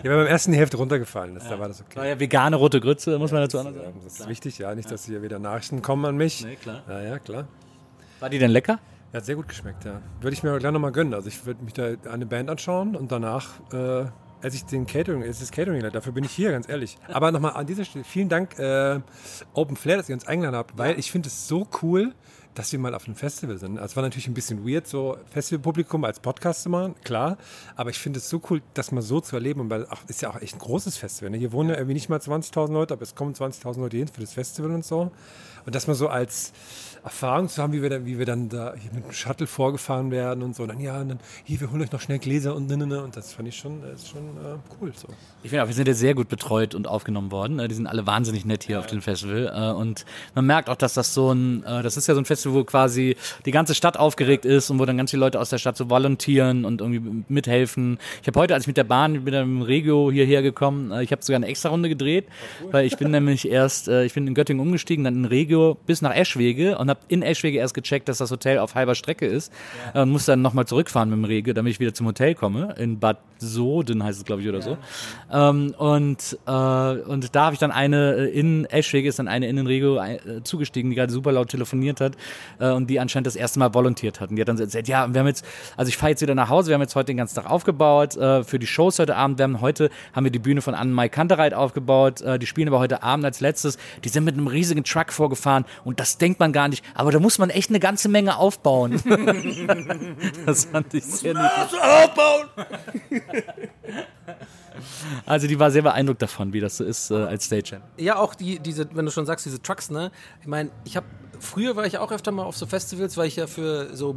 ja, beim ersten die Hälfte runtergefallen ist, da war das okay. War ja vegane rote Grütze, muss man dazu sagen. Das ist wichtig, ja. Nicht, dass hier wieder Nachrichten kommen an mich. Nee, klar. Ja, ja, klar. War die denn lecker? Hat sehr gut geschmeckt, ja. Würde ich mir gleich nochmal gönnen. Also ich würde mich da eine Band anschauen und danach äh, esse ich den Catering, es ist Catering, dafür bin ich hier, ganz ehrlich. Aber nochmal an dieser Stelle, vielen Dank äh, Open Flair, dass ihr uns eingeladen habt, weil ich finde es so cool, dass wir mal auf einem Festival sind. Also es war natürlich ein bisschen weird, so Festivalpublikum als Podcast zu machen, klar. Aber ich finde es so cool, das mal so zu erleben. Und weil auch, ist ja auch echt ein großes Festival. Ne? Hier wohnen ja irgendwie nicht mal 20.000 Leute, aber es kommen 20.000 Leute hin für das Festival und so. Und das mal so als Erfahrung zu haben, wie wir dann, wie wir dann da hier mit dem Shuttle vorgefahren werden und so. Und dann, ja, und dann, hier, wir holen euch noch schnell Gläser und ne, ne, ne. Und das fand ich schon, das ist schon äh, cool. So. Ich finde auch, wir sind ja sehr gut betreut und aufgenommen worden. Äh, Die sind alle wahnsinnig nett hier auf dem Festival. Äh, Und man merkt auch, dass das so ein, äh, das ist ja so ein Festival, wo quasi die ganze Stadt aufgeregt ist und wo dann ganz viele Leute aus der Stadt so volontieren und irgendwie mithelfen. Ich habe heute, als ich mit der Bahn mit dem Regio hierher gekommen, äh, ich habe sogar eine extra Runde gedreht, weil ich bin nämlich erst, äh, ich bin in Göttingen umgestiegen, dann in Regio bis nach Eschwege und habe in Eschwege erst gecheckt, dass das Hotel auf halber Strecke ist äh, und musste dann nochmal zurückfahren mit dem Regio, damit ich wieder zum Hotel komme. In Bad Soden heißt es, glaube ich, oder so. Ähm, und, äh, und da habe ich dann eine, äh, in Eschwege ist dann eine in den Regio zugestiegen, die gerade super laut telefoniert hat äh, und die anscheinend das erste Mal volontiert hat. Und die hat dann erzählt, ja, wir haben jetzt, also ich fahre jetzt wieder nach Hause, wir haben jetzt heute den ganzen Tag aufgebaut äh, für die Shows heute Abend. Wir haben heute, haben wir die Bühne von Anne-Mai Kantereit aufgebaut, äh, die spielen aber heute Abend als letztes. Die sind mit einem riesigen Truck vorgefahren und das denkt man gar nicht, aber da muss man echt eine ganze Menge aufbauen. das fand ich sehr niedlich. aufbauen! Also die war sehr beeindruckt davon, wie das so ist äh, als Stagehand. Ja, auch die, diese, wenn du schon sagst, diese Trucks, ne? Ich meine, ich habe früher war ich auch öfter mal auf so Festivals, weil ich ja für so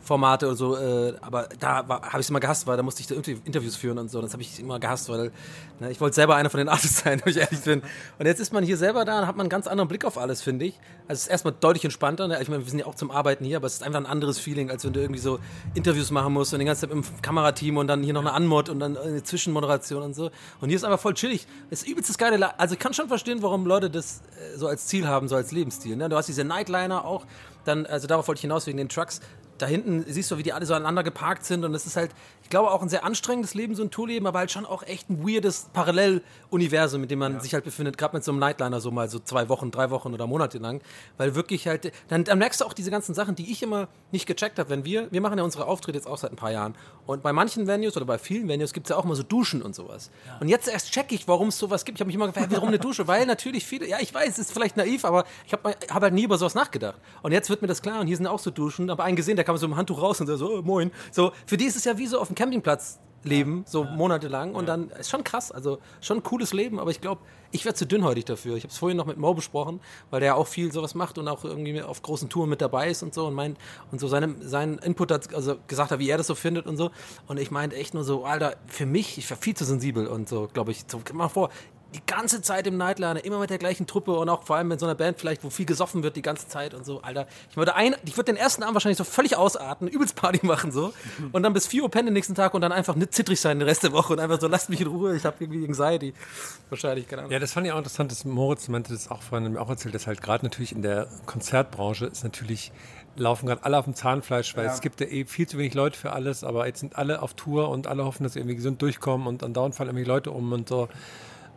Musikformate und so, äh, aber da habe ich es immer gehasst, weil da musste ich da Inter- Interviews führen und so. Das habe ich immer gehasst, weil ne, ich wollte selber einer von den Artists sein, wenn ich ehrlich bin. Und jetzt ist man hier selber da und hat man einen ganz anderen Blick auf alles, finde ich. Also es ist erstmal deutlich entspannter. Ne? Ich meine, wir sind ja auch zum Arbeiten hier, aber es ist einfach ein anderes Feeling, als wenn du irgendwie so Interviews machen musst und die ganze Zeit im Kamerateam und dann hier noch eine Anmod und dann eine Zwischenmoderation und so. Und hier ist einfach voll chillig. Es ist übelst das geile. La also ich kann schon verstehen, warum Leute das äh, so als Ziel haben, so als Lebensstil. Ne? Du hast diese Nightliner auch, dann, also darauf wollte ich hinaus wegen den Trucks. Da hinten siehst du, wie die alle so aneinander geparkt sind und das ist halt, ich glaube, auch ein sehr anstrengendes Leben, so ein Tourleben, aber halt schon auch echt ein weirdes Paralleluniversum, in dem man sich halt befindet, gerade mit so einem Nightliner so mal so zwei Wochen, drei Wochen oder Monate lang, weil wirklich halt, dann, dann merkst du auch diese ganzen Sachen, die ich immer nicht gecheckt habe, wenn wir, wir machen ja unsere Auftritte jetzt auch seit ein paar Jahren und bei manchen Venues oder bei vielen Venues gibt es ja auch mal so Duschen und sowas. Und jetzt erst check ich, warum es sowas gibt. Ich habe mich immer gefragt, warum eine Dusche? Weil natürlich viele, ja, ich weiß, es ist vielleicht naiv, aber ich habe hab halt nie über sowas nachgedacht. Und jetzt wird mir das klar und hier sind auch so Duschen, aber einen gesehen, der kam so im Handtuch raus und so, oh, moin. So, für die ist es ja wie so auf dem Campingplatz leben, so monatelang und dann ist schon krass, also schon ein cooles Leben, aber ich glaube, ich werde zu dünnhäutig dafür. Ich habe es vorhin noch mit Mo besprochen, weil der ja auch viel sowas macht und auch irgendwie auf großen Touren mit dabei ist und so und meint und so seinem seinen Input hat, also gesagt hat, wie er das so findet und so und ich meinte echt nur so, Alter, für mich, ich war viel zu sensibel und so, glaube ich, so, mal vor, die ganze Zeit im Nightliner, immer mit der gleichen Truppe und auch vor allem mit so einer Band vielleicht, wo viel gesoffen wird die ganze Zeit und so, Alter. Ich würde ein, ich würde den ersten Abend wahrscheinlich so völlig ausarten, übelst Party machen so und dann bis 4 Uhr pennen den nächsten Tag und dann einfach nicht zittrig sein den Rest der Woche und einfach so, lasst mich in Ruhe, ich habe irgendwie Anxiety. Wahrscheinlich, keine Ahnung. Ja, das fand ich auch interessant, dass Moritz meinte das auch vorhin mir auch erzählt, dass halt gerade natürlich in der Konzertbranche ist natürlich laufen gerade alle auf dem Zahnfleisch, weil es gibt ja eh viel zu wenig Leute für alles, aber jetzt sind alle auf Tour und alle hoffen, dass sie irgendwie gesund durchkommen und andauernd fallen irgendwie Leute um und so.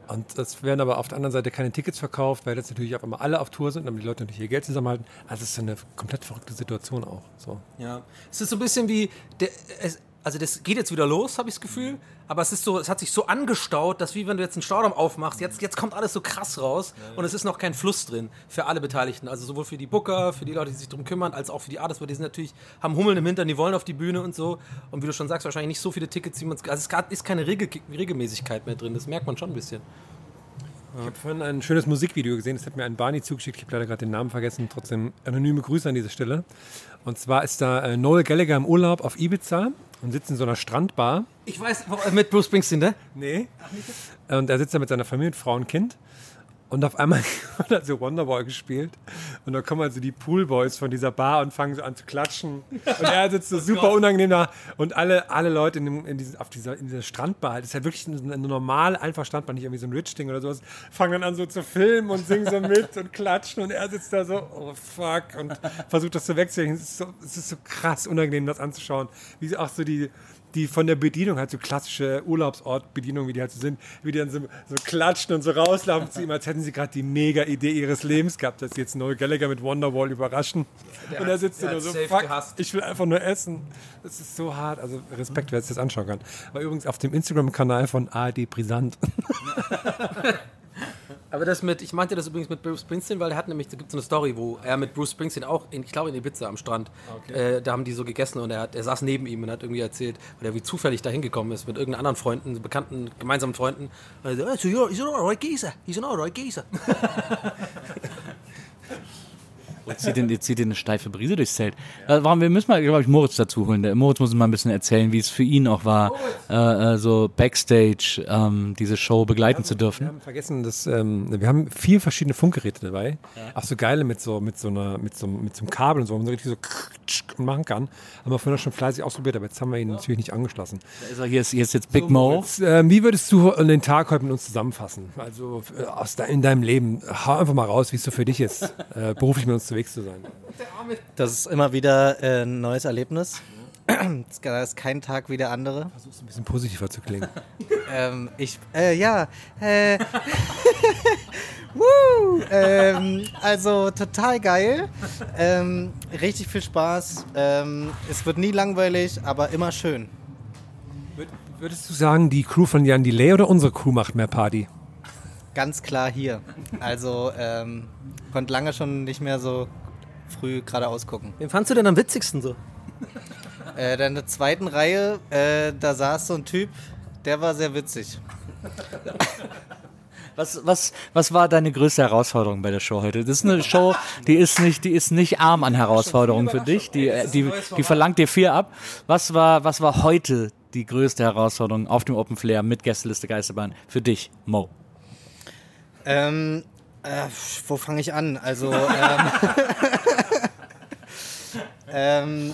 Und es werden aber auf der anderen Seite keine Tickets verkauft, weil jetzt natürlich auf einmal alle auf Tour sind, damit die Leute natürlich ihr Geld zusammenhalten. Also es ist eine komplett verrückte Situation auch. So. Ja. Es ist so ein bisschen wie, der, es, also das geht jetzt wieder los, habe ich das Gefühl, aber es ist so, es hat sich so angestaut, dass wie wenn du jetzt einen Staudamm aufmachst, jetzt, jetzt kommt alles so krass raus und es ist noch kein Fluss drin für alle Beteiligten. Also sowohl für die Booker, für die Leute, die sich darum kümmern, als auch für die Artists, weil die sind natürlich, haben Hummeln im Hintern, die wollen auf die Bühne und so. Und wie du schon sagst, wahrscheinlich nicht so viele Tickets, wie man es. Also es ist keine Regel, Regelmäßigkeit mehr drin, das merkt man schon ein bisschen. Ich habe vorhin ein schönes Musikvideo gesehen, das hat mir ein Barney zugeschickt, ich habe leider gerade den Namen vergessen, trotzdem anonyme Grüße an dieser Stelle. Und zwar ist da äh, Noel Gallagher im Urlaub auf Ibiza und sitzt in so einer Strandbar. Ich weiß, wo- mit Bruce Springsteen, ne? Nee. Und er sitzt da mit seiner Familie, mit Frau und Kind. Und auf einmal wird da so Wonderboy gespielt. Und dann kommen also die Poolboys von dieser Bar und fangen so an zu klatschen. Und er sitzt so super unangenehm da. Und alle, alle Leute in, dem, in, diesem, auf dieser, in dieser Strandbar, das ist ja wirklich eine, eine normale, einfach Strandbar, nicht irgendwie so ein Rich-Ding oder sowas, fangen dann an so zu filmen und singen so mit und klatschen. Und er sitzt da so, oh fuck, und versucht das zu wegzuhängen. Es ist so, es ist so krass unangenehm, das anzuschauen. Wie auch so die die von der Bedienung halt so klassische Urlaubsort-Bedienung, wie die halt so sind, wie die dann so, so klatschen und so rauslaufen zu ihm, als hätten sie gerade die mega Idee ihres Lebens gehabt, dass sie jetzt Noel Gallagher mit Wonderwall überraschen. und er sitzt der da nur so, fuck, gehasst. ich will einfach nur essen. Das ist so hart. Also Respekt, wer sich das anschauen kann. War übrigens auf dem Instagram-Kanal von ARD Brisant. Aber das mit, ich meinte das übrigens mit Bruce Springsteen, weil er hat nämlich, da gibt es eine Story, wo er mit Bruce Springsteen auch, in, ich glaube in Ibiza am Strand, äh, da haben die so gegessen und er, hat, er saß neben ihm und hat irgendwie erzählt, weil er wie zufällig da hingekommen ist mit irgendeinen anderen Freunden, bekannten, gemeinsamen Freunden. Und er so, "Oh, so you're, he's an alright geezer, he's an alright geezer. Jetzt zieht, den, jetzt zieht den eine steife Brise durchs Zelt. Äh, warum, wir müssen mal, glaube ich, Moritz dazu holen. Der Moritz muss uns mal ein bisschen erzählen, wie es für ihn auch war, äh, äh, so Backstage ähm, diese Show begleiten zu Wir dürfen. haben vergessen, dass ähm, wir haben vier verschiedene Funkgeräte dabei. Auch so geile mit so mit so einer mit so, mit so einem Kabel und so, wo man so richtig so machen kann. Haben wir vorhin schon fleißig ausprobiert, aber jetzt haben wir ihn natürlich nicht angeschlossen. Also hier, ist, hier ist jetzt Big Mo. Jetzt, ähm, wie würdest du den Tag heute mit uns zusammenfassen? Also äh, aus de in deinem Leben, hau einfach mal raus, wie es so für dich ist, äh, beruflich mit uns unterwegs zu sein. Das ist immer wieder äh, ein neues Erlebnis. Da ist kein Tag wie der andere. Versuch's ein bisschen positiver zu klingen. Ähm, ich, äh, ja, äh, Woo, ähm, also total geil. Ähm, richtig viel Spaß. Ähm, es wird nie langweilig, aber immer schön. Würdest du sagen, die Crew von Jan Delay oder unsere Crew macht mehr Party? Ganz klar hier. Also ähm, konnte lange schon nicht mehr so früh geradeaus gucken. Wen fandst du denn am witzigsten so? Äh, dann in der zweiten Reihe, äh, da saß so ein Typ, der war sehr witzig. Was, was, was war deine größte Herausforderung bei der Show heute? Das ist eine Show, die ist nicht, die ist nicht arm an Herausforderungen für dich. Die, die, die verlangt dir viel ab. Was war, was war heute die größte Herausforderung auf dem Open Flair mit Gästeliste Geisterbahn für dich, Mo? Ähm, äh, wo fange ich an? Also, ähm, ähm,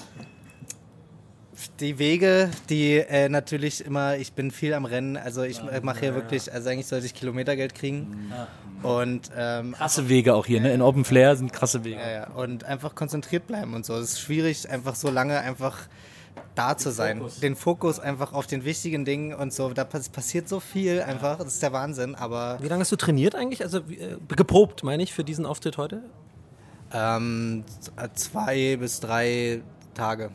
die Wege, die äh, natürlich immer, ich bin viel am Rennen, also ich äh, mache hier wirklich, also eigentlich sollte ich Kilometergeld kriegen. Und, ähm, Krasse Wege auch hier, ne? In Open Flair sind krasse Wege. ja, ja, und einfach konzentriert bleiben und so. Es ist schwierig, einfach so lange einfach da zu sein. Den Fokus einfach auf den wichtigen Dingen und so. Da pass passiert so viel einfach, das ist der Wahnsinn, aber Wie lange hast du trainiert eigentlich? Also äh, geprobt, meine ich, für diesen Auftritt heute? ähm, z- zwei bis drei Tage.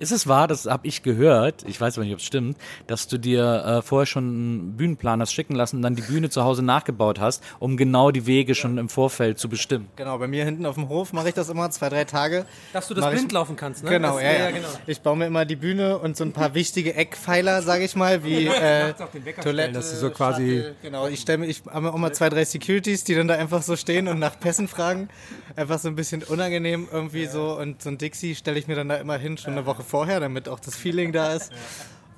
Ist es wahr, das habe ich gehört, ich weiß aber nicht, ob es stimmt, dass du dir äh, vorher schon einen Bühnenplan hast schicken lassen und dann die Bühne zu Hause nachgebaut hast, um genau die Wege schon im Vorfeld zu bestimmen? Genau, bei mir hinten auf dem Hof mache ich das immer, zwei, drei Tage. Dass du das Mach ich- blind laufen kannst, ne? Genau, das, ja, ja. Ich baue mir immer die Bühne und so ein paar wichtige Eckpfeiler, sage ich mal, wie äh, Toilette, dass du so quasi- Shuttle. Genau, ich stelle mir, ich habe auch mal zwei, drei Securities, die dann da einfach so stehen und nach Pässen fragen. Einfach so ein bisschen unangenehm irgendwie so. Und so ein Dixie stelle ich mir dann da immer hin, schon eine Woche vorher, damit auch das Feeling da ist.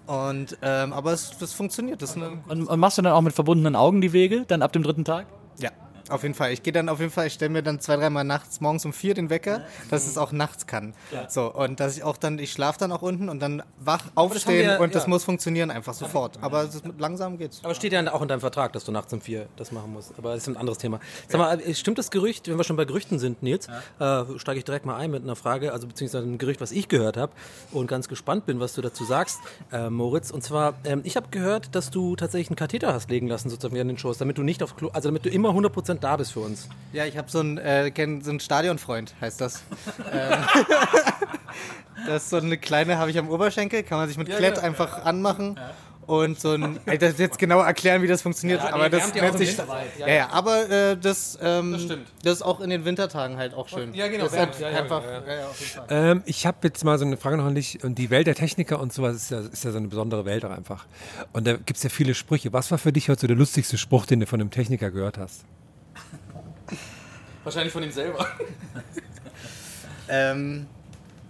Und, ähm, aber es, das funktioniert. Das Und, und machst du dann auch mit verbundenen Augen die Wege, dann ab dem dritten Tag? ja, auf jeden Fall. Ich gehe dann auf jeden Fall, ich stelle mir dann zwei, dreimal nachts, morgens um vier den Wecker, dass es auch nachts kann. So, und dass ich auch dann, ich schlafe dann auch unten und dann wach aufstehen wir- und das ja. muss funktionieren einfach sofort. Aber ist, langsam geht's. Aber steht ja auch in deinem Vertrag, dass du nachts um vier das machen musst. Aber das ist ein anderes Thema. Sag mal, äh, stimmt das Gerücht, wenn wir schon bei Gerüchten sind, Nils, äh, steige ich direkt mal ein mit einer Frage, also beziehungsweise einem Gerücht, was ich gehört habe und ganz gespannt bin, was du dazu sagst, äh, Moritz. Und zwar, ähm, ich habe gehört, dass du tatsächlich einen Katheter hast legen lassen, sozusagen während den Shows, damit du nicht auf Klo, also damit du immer 100% da bist für uns. Ja, ich habe so einen, äh, kenn, so einen Stadionfreund, heißt das. ähm, das ist so eine kleine, habe ich am Oberschenkel, kann man sich mit Klett einfach anmachen. Und so ein, ey, das jetzt genau erklären, wie das funktioniert, Ja, nee, aber das ja auch nennt sich, ja, ja, ja, aber äh, das, ähm, das, stimmt. ist auch in den Wintertagen halt auch schön. Ja, genau, Das halt ja, ja, einfach, ja, ja, ja. Ähm, ich habe jetzt mal so eine Frage noch an dich. Und die Welt der Techniker und sowas ist ja, ist ja so eine besondere Welt auch einfach. Und da gibt es ja viele Sprüche. Was war für dich heute so der lustigste Spruch, den du von einem Techniker gehört hast? Wahrscheinlich von ihm selber. Ähm,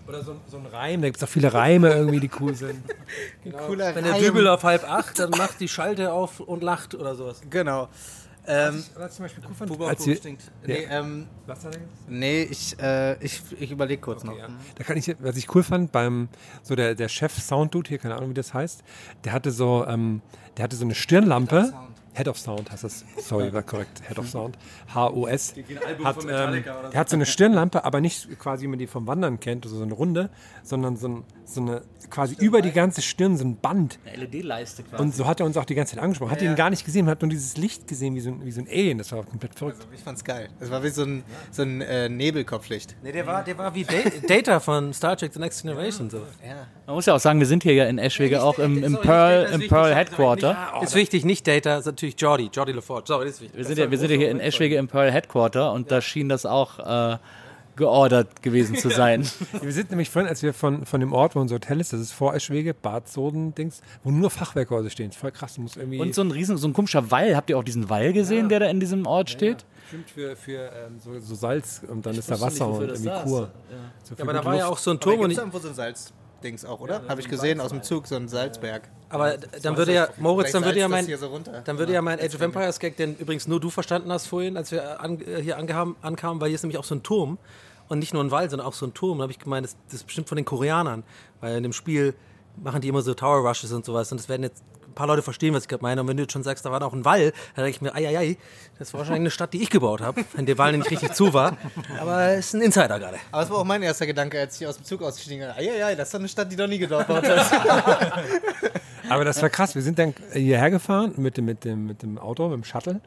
Oder so, so ein Reim. Da gibt es auch viele Reime irgendwie, die cool sind. cooler Wenn der Reim. Dübel auf halb acht, dann macht die Schalte auf und lacht oder sowas. Genau. Ähm, Was zum Beispiel cool fand, auf als wir, stinkt. nee, ähm, was hat er gesagt? nee, ich, äh, ich, ich überlege kurz noch. Ja. Da kann ich, was ich cool fand, beim so der, der Chef Sound Dude hier, keine Ahnung wie das heißt, der hatte so, ähm, der hatte so eine Stirnlampe. Head of Sound heißt das. Sorry, war korrekt. Head of Sound. H-O-S. Hat, ähm, hat so eine Stirnlampe, aber nicht quasi, wie man die vom Wandern kennt, also so eine runde, sondern so, ein, so eine quasi über die ganze Stirn so ein Band. Eine LED-Leiste quasi. Und so hat er uns auch die ganze Zeit angesprochen. Hat ihn gar nicht gesehen, hat nur dieses Licht gesehen, wie so ein, wie so ein Alien. Das war komplett verrückt. Ich fand's geil. Es war wie so ein, so ein äh, Nebelkopflicht. Nee, der war, der war wie Da- Data von Star Trek The Next Generation. So. Man muss ja auch sagen, wir sind hier ja in Eschwege auch im, im Pearl, im Pearl Headquarter. Ist wichtig, nicht Data, ist natürlich Jordi, Jordi LaForge. Sorry, das ist wichtig. Wir sind ja, wir sind ja hier in Eschwege im Pearl Headquarter und da schien das auch äh, geordert gewesen zu sein. Wir sind nämlich vorhin, als wir von, von dem Ort, wo unser Hotel ist, das ist vor Eschwege, Bad Soden-Dings, wo nur Fachwerkhäuser stehen. Voll krass, du musst irgendwie... Und so ein riesen, so ein komischer Wall. Habt ihr auch diesen Wall gesehen, der da in diesem Ort steht? Stimmt, für, für ähm, so, so Salz und dann ist da nicht, Wasser wofür und irgendwie. Kur. Ja. So Ja, aber da war ja Luft. auch so ein Turm und ich, irgendwo so ein Salzdings auch, oder? Habe ich gesehen aus dem Zug, so ein Salzberg. aber dann würde ja, Moritz, dann würde ja mein, so dann würde ja mein Age of Empires Gag, den übrigens nur du verstanden hast vorhin, als wir an, äh, hier angeham, ankamen, weil hier ist nämlich auch so ein Turm und nicht nur ein Wall, sondern auch so ein Turm. Da habe ich gemeint, das, das ist bestimmt von den Koreanern, weil in dem Spiel machen die immer so Tower Rushes und sowas und das werden jetzt ein paar Leute verstehen, was ich gerade meine. Und wenn du jetzt schon sagst, da war noch ein Wall, dann denke ich mir, ei, ei, ei, das war wahrscheinlich eine Stadt, die ich gebaut habe, wenn der Wall nicht richtig zu war. Aber es ist ein Insider gerade. Aber das war auch mein erster Gedanke, als ich aus dem Zug ausgestiegen bin. Ja, ja, das ist doch eine Stadt, die noch nie gebaut hat. Aber das war krass. Wir sind dann hierher gefahren mit dem, mit, dem, mit dem Auto, mit dem Shuttle.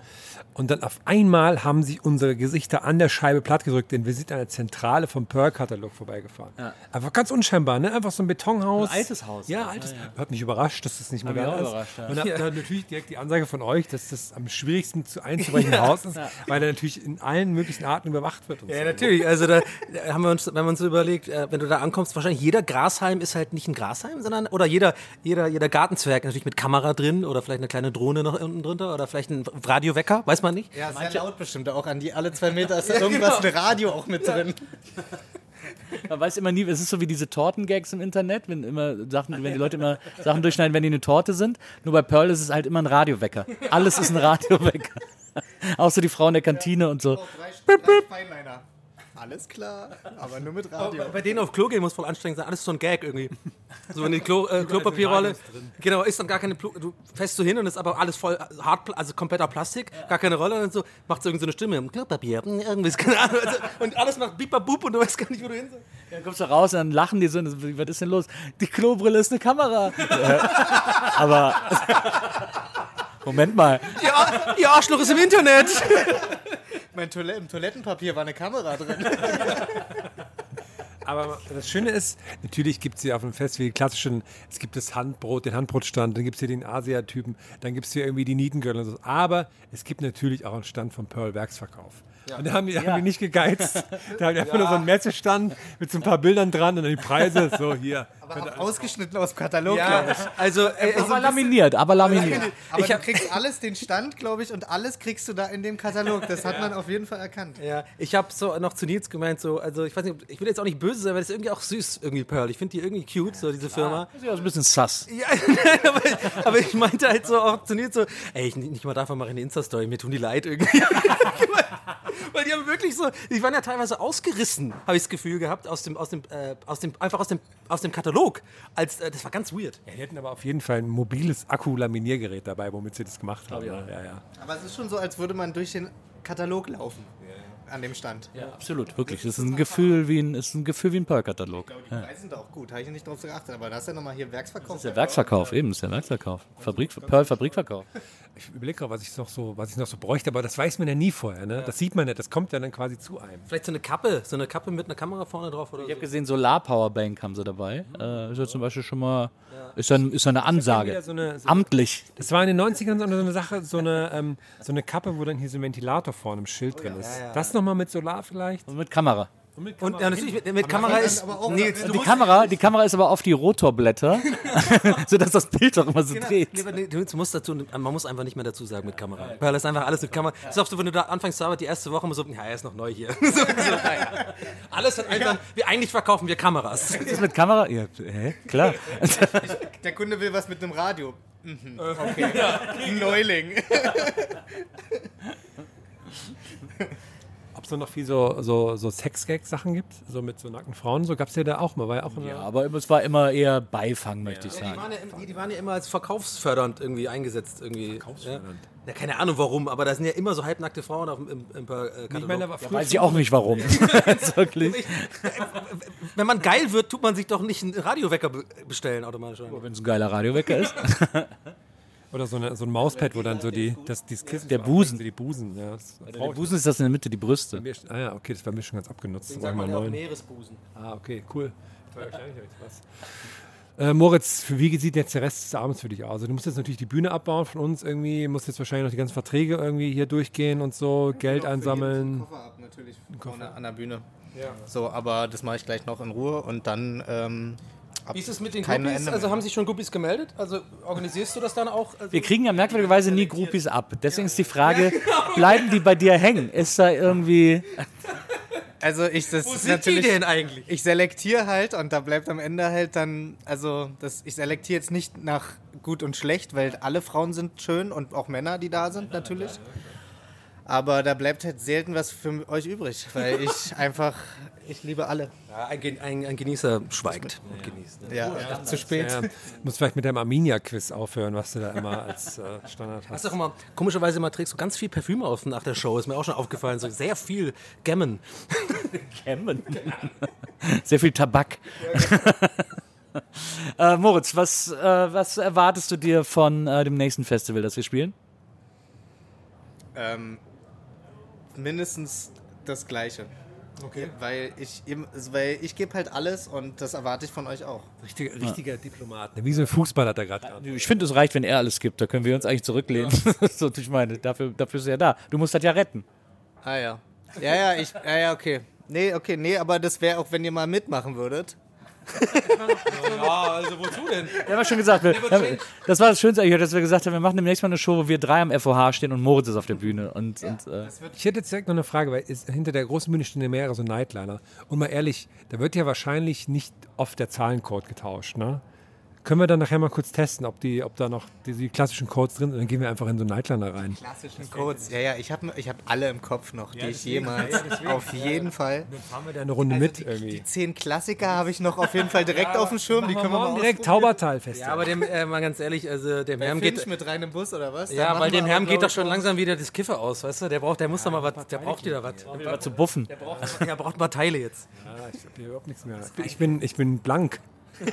Und dann auf einmal haben sich unsere Gesichter an der Scheibe plattgedrückt, denn wir sind an der Zentrale vom Pearl-Katalog vorbeigefahren. Einfach ganz unscheinbar, ne? Einfach so ein Betonhaus. Ein altes Haus. Ja, altes. Hat mich überrascht, dass das nicht mehr da ist. überrascht, ja. Und hab dann natürlich direkt die Ansage von euch, dass das am schwierigsten zu einzubrechen Haus ist, weil er natürlich in allen möglichen Arten überwacht wird. Und Ja, so. natürlich. Also da haben wir uns, wenn man uns so überlegt, äh, wenn du da ankommst, wahrscheinlich jeder Grashalm ist halt nicht ein Grashalm, sondern oder jeder, jeder, jeder Gartenzwerg natürlich mit Kamera drin oder vielleicht eine kleine Drohne noch unten drunter oder vielleicht ein Radiowecker, weiß man nicht. Ja, sehr laut bestimmt. Auch an die alle zwei Meter ist da irgendwas, ein Radio auch mit drin. Man weiß immer nie, es ist so wie diese Tortengags im Internet, wenn immer Sachen, wenn die Leute immer Sachen durchschneiden, wenn die eine Torte sind. Nur bei Pearl ist es halt immer ein Radiowecker. Alles ist ein Radiowecker. Außer die Frau in der Kantine und so. Drei, drei. Alles klar, aber nur mit Radio. Bei denen auf Klo gehen muss voll anstrengend sein. Alles so ein Gag irgendwie. So in die Klo, äh, Klopapierrolle. Genau, ist dann gar keine. Plu du fährst so hin und ist aber alles voll hart, also kompletter Plastik, gar keine Rolle und so. Macht so irgendeine Stimme. Klopapier, hm, irgendwie, ist keine Ahnung. Also, Und alles macht bipabub und du weißt gar nicht, wo du hin sollst. Dann kommst du raus und dann lachen die so. und so, Was ist denn los? Die Klobrille ist eine Kamera. Ja, aber. Moment mal. Ja, ihr Arschloch ist im Internet. Mein Toilette, Im Toilettenpapier war eine Kamera drin. Aber das Schöne ist, natürlich gibt es hier auf dem Fest wie die klassischen, es gibt das Handbrot, den Handbrotstand, dann gibt es hier den Asia-Typen, dann gibt es hier irgendwie die Nietengirl und so. Aber es gibt natürlich auch einen Stand vom Pearl Werksverkauf. Und da haben die, haben die nicht gegeizt. Da haben die einfach nur so einen Messestand mit so ein paar Bildern dran und dann die Preise so hier. Aber ausgeschnitten aus dem Katalog, glaube ich. also, äh, Aber laminiert, aber laminiert. Aber Ich du kriegst alles, den Stand, glaube ich, und alles kriegst du da in dem Katalog. Das hat man auf jeden Fall erkannt. Ja, ich habe so noch zu Nils gemeint, so, also ich weiß nicht, ich will jetzt auch nicht böse sein, weil das ist irgendwie auch süß, irgendwie Pearl. Ich finde die irgendwie cute, so diese Firma. Das ist ja ein bisschen sass. Ja, aber, aber ich meinte halt so auch zu Nils so, ey, ich, nicht mal davon mache ich eine Insta-Story, mir tun die leid irgendwie. weil die haben wirklich so, die waren ja teilweise ausgerissen, habe ich das Gefühl gehabt, aus dem, aus dem, äh, aus dem, einfach aus dem, aus dem Katalog. Als, äh, das war ganz weird. Ja, die hätten aber auf jeden Fall ein mobiles Akku-Laminiergerät dabei, womit sie das gemacht haben. ne? Ja, ja. Aber es ist schon so, als würde man durch den Katalog laufen. An dem Stand. Ja, absolut, wirklich. Es ist ein Gefühl wie ein, es ist ein, Gefühl wie ein Pearl-Katalog. Die Preise sind auch gut, habe ich nicht drauf geachtet. Aber da ist ja nochmal hier Werksverkauf. Das ist der Werksverkauf, eben, das ist der Werksverkauf. Fabrik, Pearl Fabrikverkauf. Ich überlege gerade, was ich noch so, was ich noch so bräuchte, aber das weiß man ja nie vorher. Ne? Das sieht man ja, das kommt ja dann quasi zu einem. Vielleicht so eine Kappe, so eine Kappe mit einer Kamera vorne drauf oder Ich so. habe gesehen, Solar-Powerbank haben sie dabei. Äh, ist ja zum Beispiel schon mal, ist ja, ist ja eine Ansage. so eine- so- Amtlich. Das war in den 90ern so eine, Sache, so eine, ähm, so eine Kappe, wo dann hier so ein Ventilator vorne im Schild drin ist. Das nochmal mit Solar vielleicht? Und mit Kamera. Und ja, natürlich mit, mit Kamera ist. aber auch- du Die Kamera, die Kamera ist aber auf die Rotorblätter, sodass das Bild auch immer so dreht. Nee, nee, du musst dazu, man muss einfach nicht mehr dazu sagen mit Kamera. Weil das ist einfach alles mit Kamera. Das ist auch so, wenn du da anfängst zu arbeiten, die erste Woche immer so, ja, er ist noch neu hier. so, so, naja. Alles hat einfach, wir, eigentlich verkaufen wir Kameras. Ist das mit Kamera? Ja, hä? Klar. Der Kunde will was mit einem Radio. Mhm. Okay. Neuling. Ob es noch viel so, so, so Sex-Gag-Sachen gibt, so mit so nackten Frauen, so gab es ja da auch mal. War ja auch Ja, aber es war immer eher Beifang, möchte ich Die sagen. waren, ja, im- die, die waren ja immer als verkaufsfördernd irgendwie eingesetzt. Irgendwie. Verkaufsfördernd? Ja. ja, keine Ahnung warum, aber da sind ja immer so halbnackte Frauen auf dem im, im, äh, Katalog. ich meine, aber früher Weiß ich auch nicht warum. Wirklich. Wenn man geil wird, tut man sich doch nicht einen Radiowecker be bestellen automatisch. Wenn es ein geiler Radiowecker ist. Oder so, eine, so ein Mauspad, wo dann so die, das, dieses Kissen Der Busen. Die Busen, ja. Das Der Busen ist das in der Mitte, die Brüste. Ah ja, okay, das war mir schon ganz abgenutzt. Sag Sag mal ja neun. Meeresbusen. Ah, okay, cool. Äh, Moritz, wie sieht jetzt der Rest des Abends für dich aus? Also, du musst jetzt natürlich die Bühne abbauen von uns irgendwie, musst jetzt wahrscheinlich noch die ganzen Verträge irgendwie hier durchgehen und so, Geld einsammeln. Koffer ab, natürlich. Vorne an der Bühne. So, aber das mache ich gleich noch in Ruhe und dann. Ähm, Wie ist es mit den Groupies? Also haben sich schon Groupies gemeldet? Also organisierst du das dann auch? Also Wir kriegen ja merkwürdigerweise nie Groupies ab. Deswegen ist die Frage, bleiben die bei dir hängen? Ist da irgendwie... Also ich das Wo sind die denn eigentlich? Ich selektiere halt und da bleibt am Ende halt dann, also das, ich selektiere jetzt nicht nach gut und schlecht, weil alle Frauen sind schön und auch Männer, die da sind natürlich. Aber da bleibt halt selten was für euch übrig, weil ich einfach, ich liebe alle. Ja, ein, Gen- ein, ein Genießer schweigt und genießt. Ne? Ja, zu spät. Ja, musst vielleicht mit deinem Arminia-Quiz aufhören, was du da immer als äh, Standard Hast hast. du auch immer, komischerweise immer trägst du ganz viel Parfüm auf nach der Show, ist mir auch schon aufgefallen, so sehr viel Gammon. Kämmen. Sehr viel Tabak. äh, Moritz, was, äh, was erwartest du dir von äh, dem nächsten Festival, das wir spielen? Ähm, mindestens das Gleiche. Okay. Weil ich, eben- weil ich gebe halt alles und das erwarte ich von euch auch. Richtiger, richtiger Diplomat. Wie so ein Fußballer hat er gerade. Ich finde, es reicht, wenn er alles gibt. Da können wir uns eigentlich zurücklehnen. so, ich meine, dafür, dafür ist er ja da. Du musst das ja retten. Ah ja. Ja, ja, ich, ja, ja, okay. Nee, okay, nee, aber das wäre auch, wenn ihr mal mitmachen würdet. ja, also wozu denn? Ja, war schon gesagt. Wir, das war das Schönste eigentlich, dass wir gesagt haben, wir machen demnächst mal eine Show, wo wir drei am FOH stehen und Moritz ist auf der Bühne. Und, und äh, Ich hätte jetzt direkt noch eine Frage, weil ist, hinter der großen Bühne stehen ja mehrere so Nightliner. Und mal ehrlich, da wird ja wahrscheinlich nicht oft der Zahlencode getauscht, ne? Können wir dann nachher mal kurz testen, ob, die, ob da noch die, die klassischen Codes drin sind? Dann gehen wir einfach in so einen Nightliner rein. Klassischen Codes. Ja, ja, ich habe ich hab alle im Kopf noch, die ich jemals. Auf jeden Fall. Dann fahren wir da eine Runde mit Die, irgendwie. die zehn Klassiker habe ich noch auf jeden Fall direkt auf dem Schirm. Die können wir mal direkt. Taubertal fest. Ja, aber dem, äh, mal ganz ehrlich, also dem Herrn geht. mit rein im Bus oder was? Ja, weil dem Herrn geht doch schon langsam wieder das Kiffer aus, weißt du? Der braucht, der muss doch mal was, der braucht wieder was. war zu buffen. Der braucht, der braucht mal Teile jetzt. Ja, ich habe hier überhaupt nichts mehr. Ich bin, ich bin blank.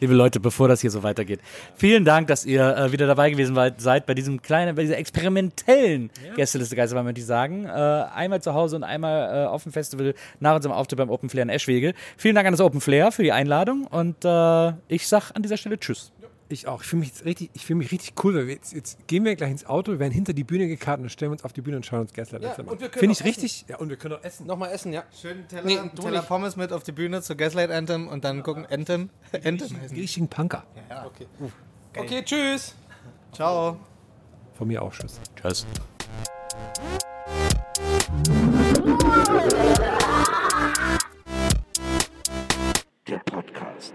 Liebe Leute, bevor das hier so weitergeht, vielen Dank, dass ihr äh, wieder dabei gewesen seid bei diesem kleinen, bei dieser experimentellen Gästeliste Geisterbahn, würde ich sagen. Äh, einmal zu Hause und einmal äh, auf dem Festival nach unserem Auftritt beim Open Flair in Eschwege. Vielen Dank an das Open Flair für die Einladung und äh, ich sag an dieser Stelle Tschüss. Ich auch. Ich fühle mich, jetzt richtig- ich fühl mich richtig cool, weil wir jetzt, jetzt gehen wir gleich ins Auto, wir werden hinter die Bühne gekartet und stellen uns auf die Bühne und schauen uns Gaslight Ja, an. und wir können Finde ich auch richtig. Ja, und wir können auch essen. Nochmal essen, ja. Schönen Teller, Nee, Teller. Pommes mit auf die Bühne zur Gaslight Anthem und dann gucken Anthem. Anthem heißen Die die. richtigen Punker. Okay. Okay, tschüss. Ciao. Von mir auch Schuss. Tschüss. Der Podcast.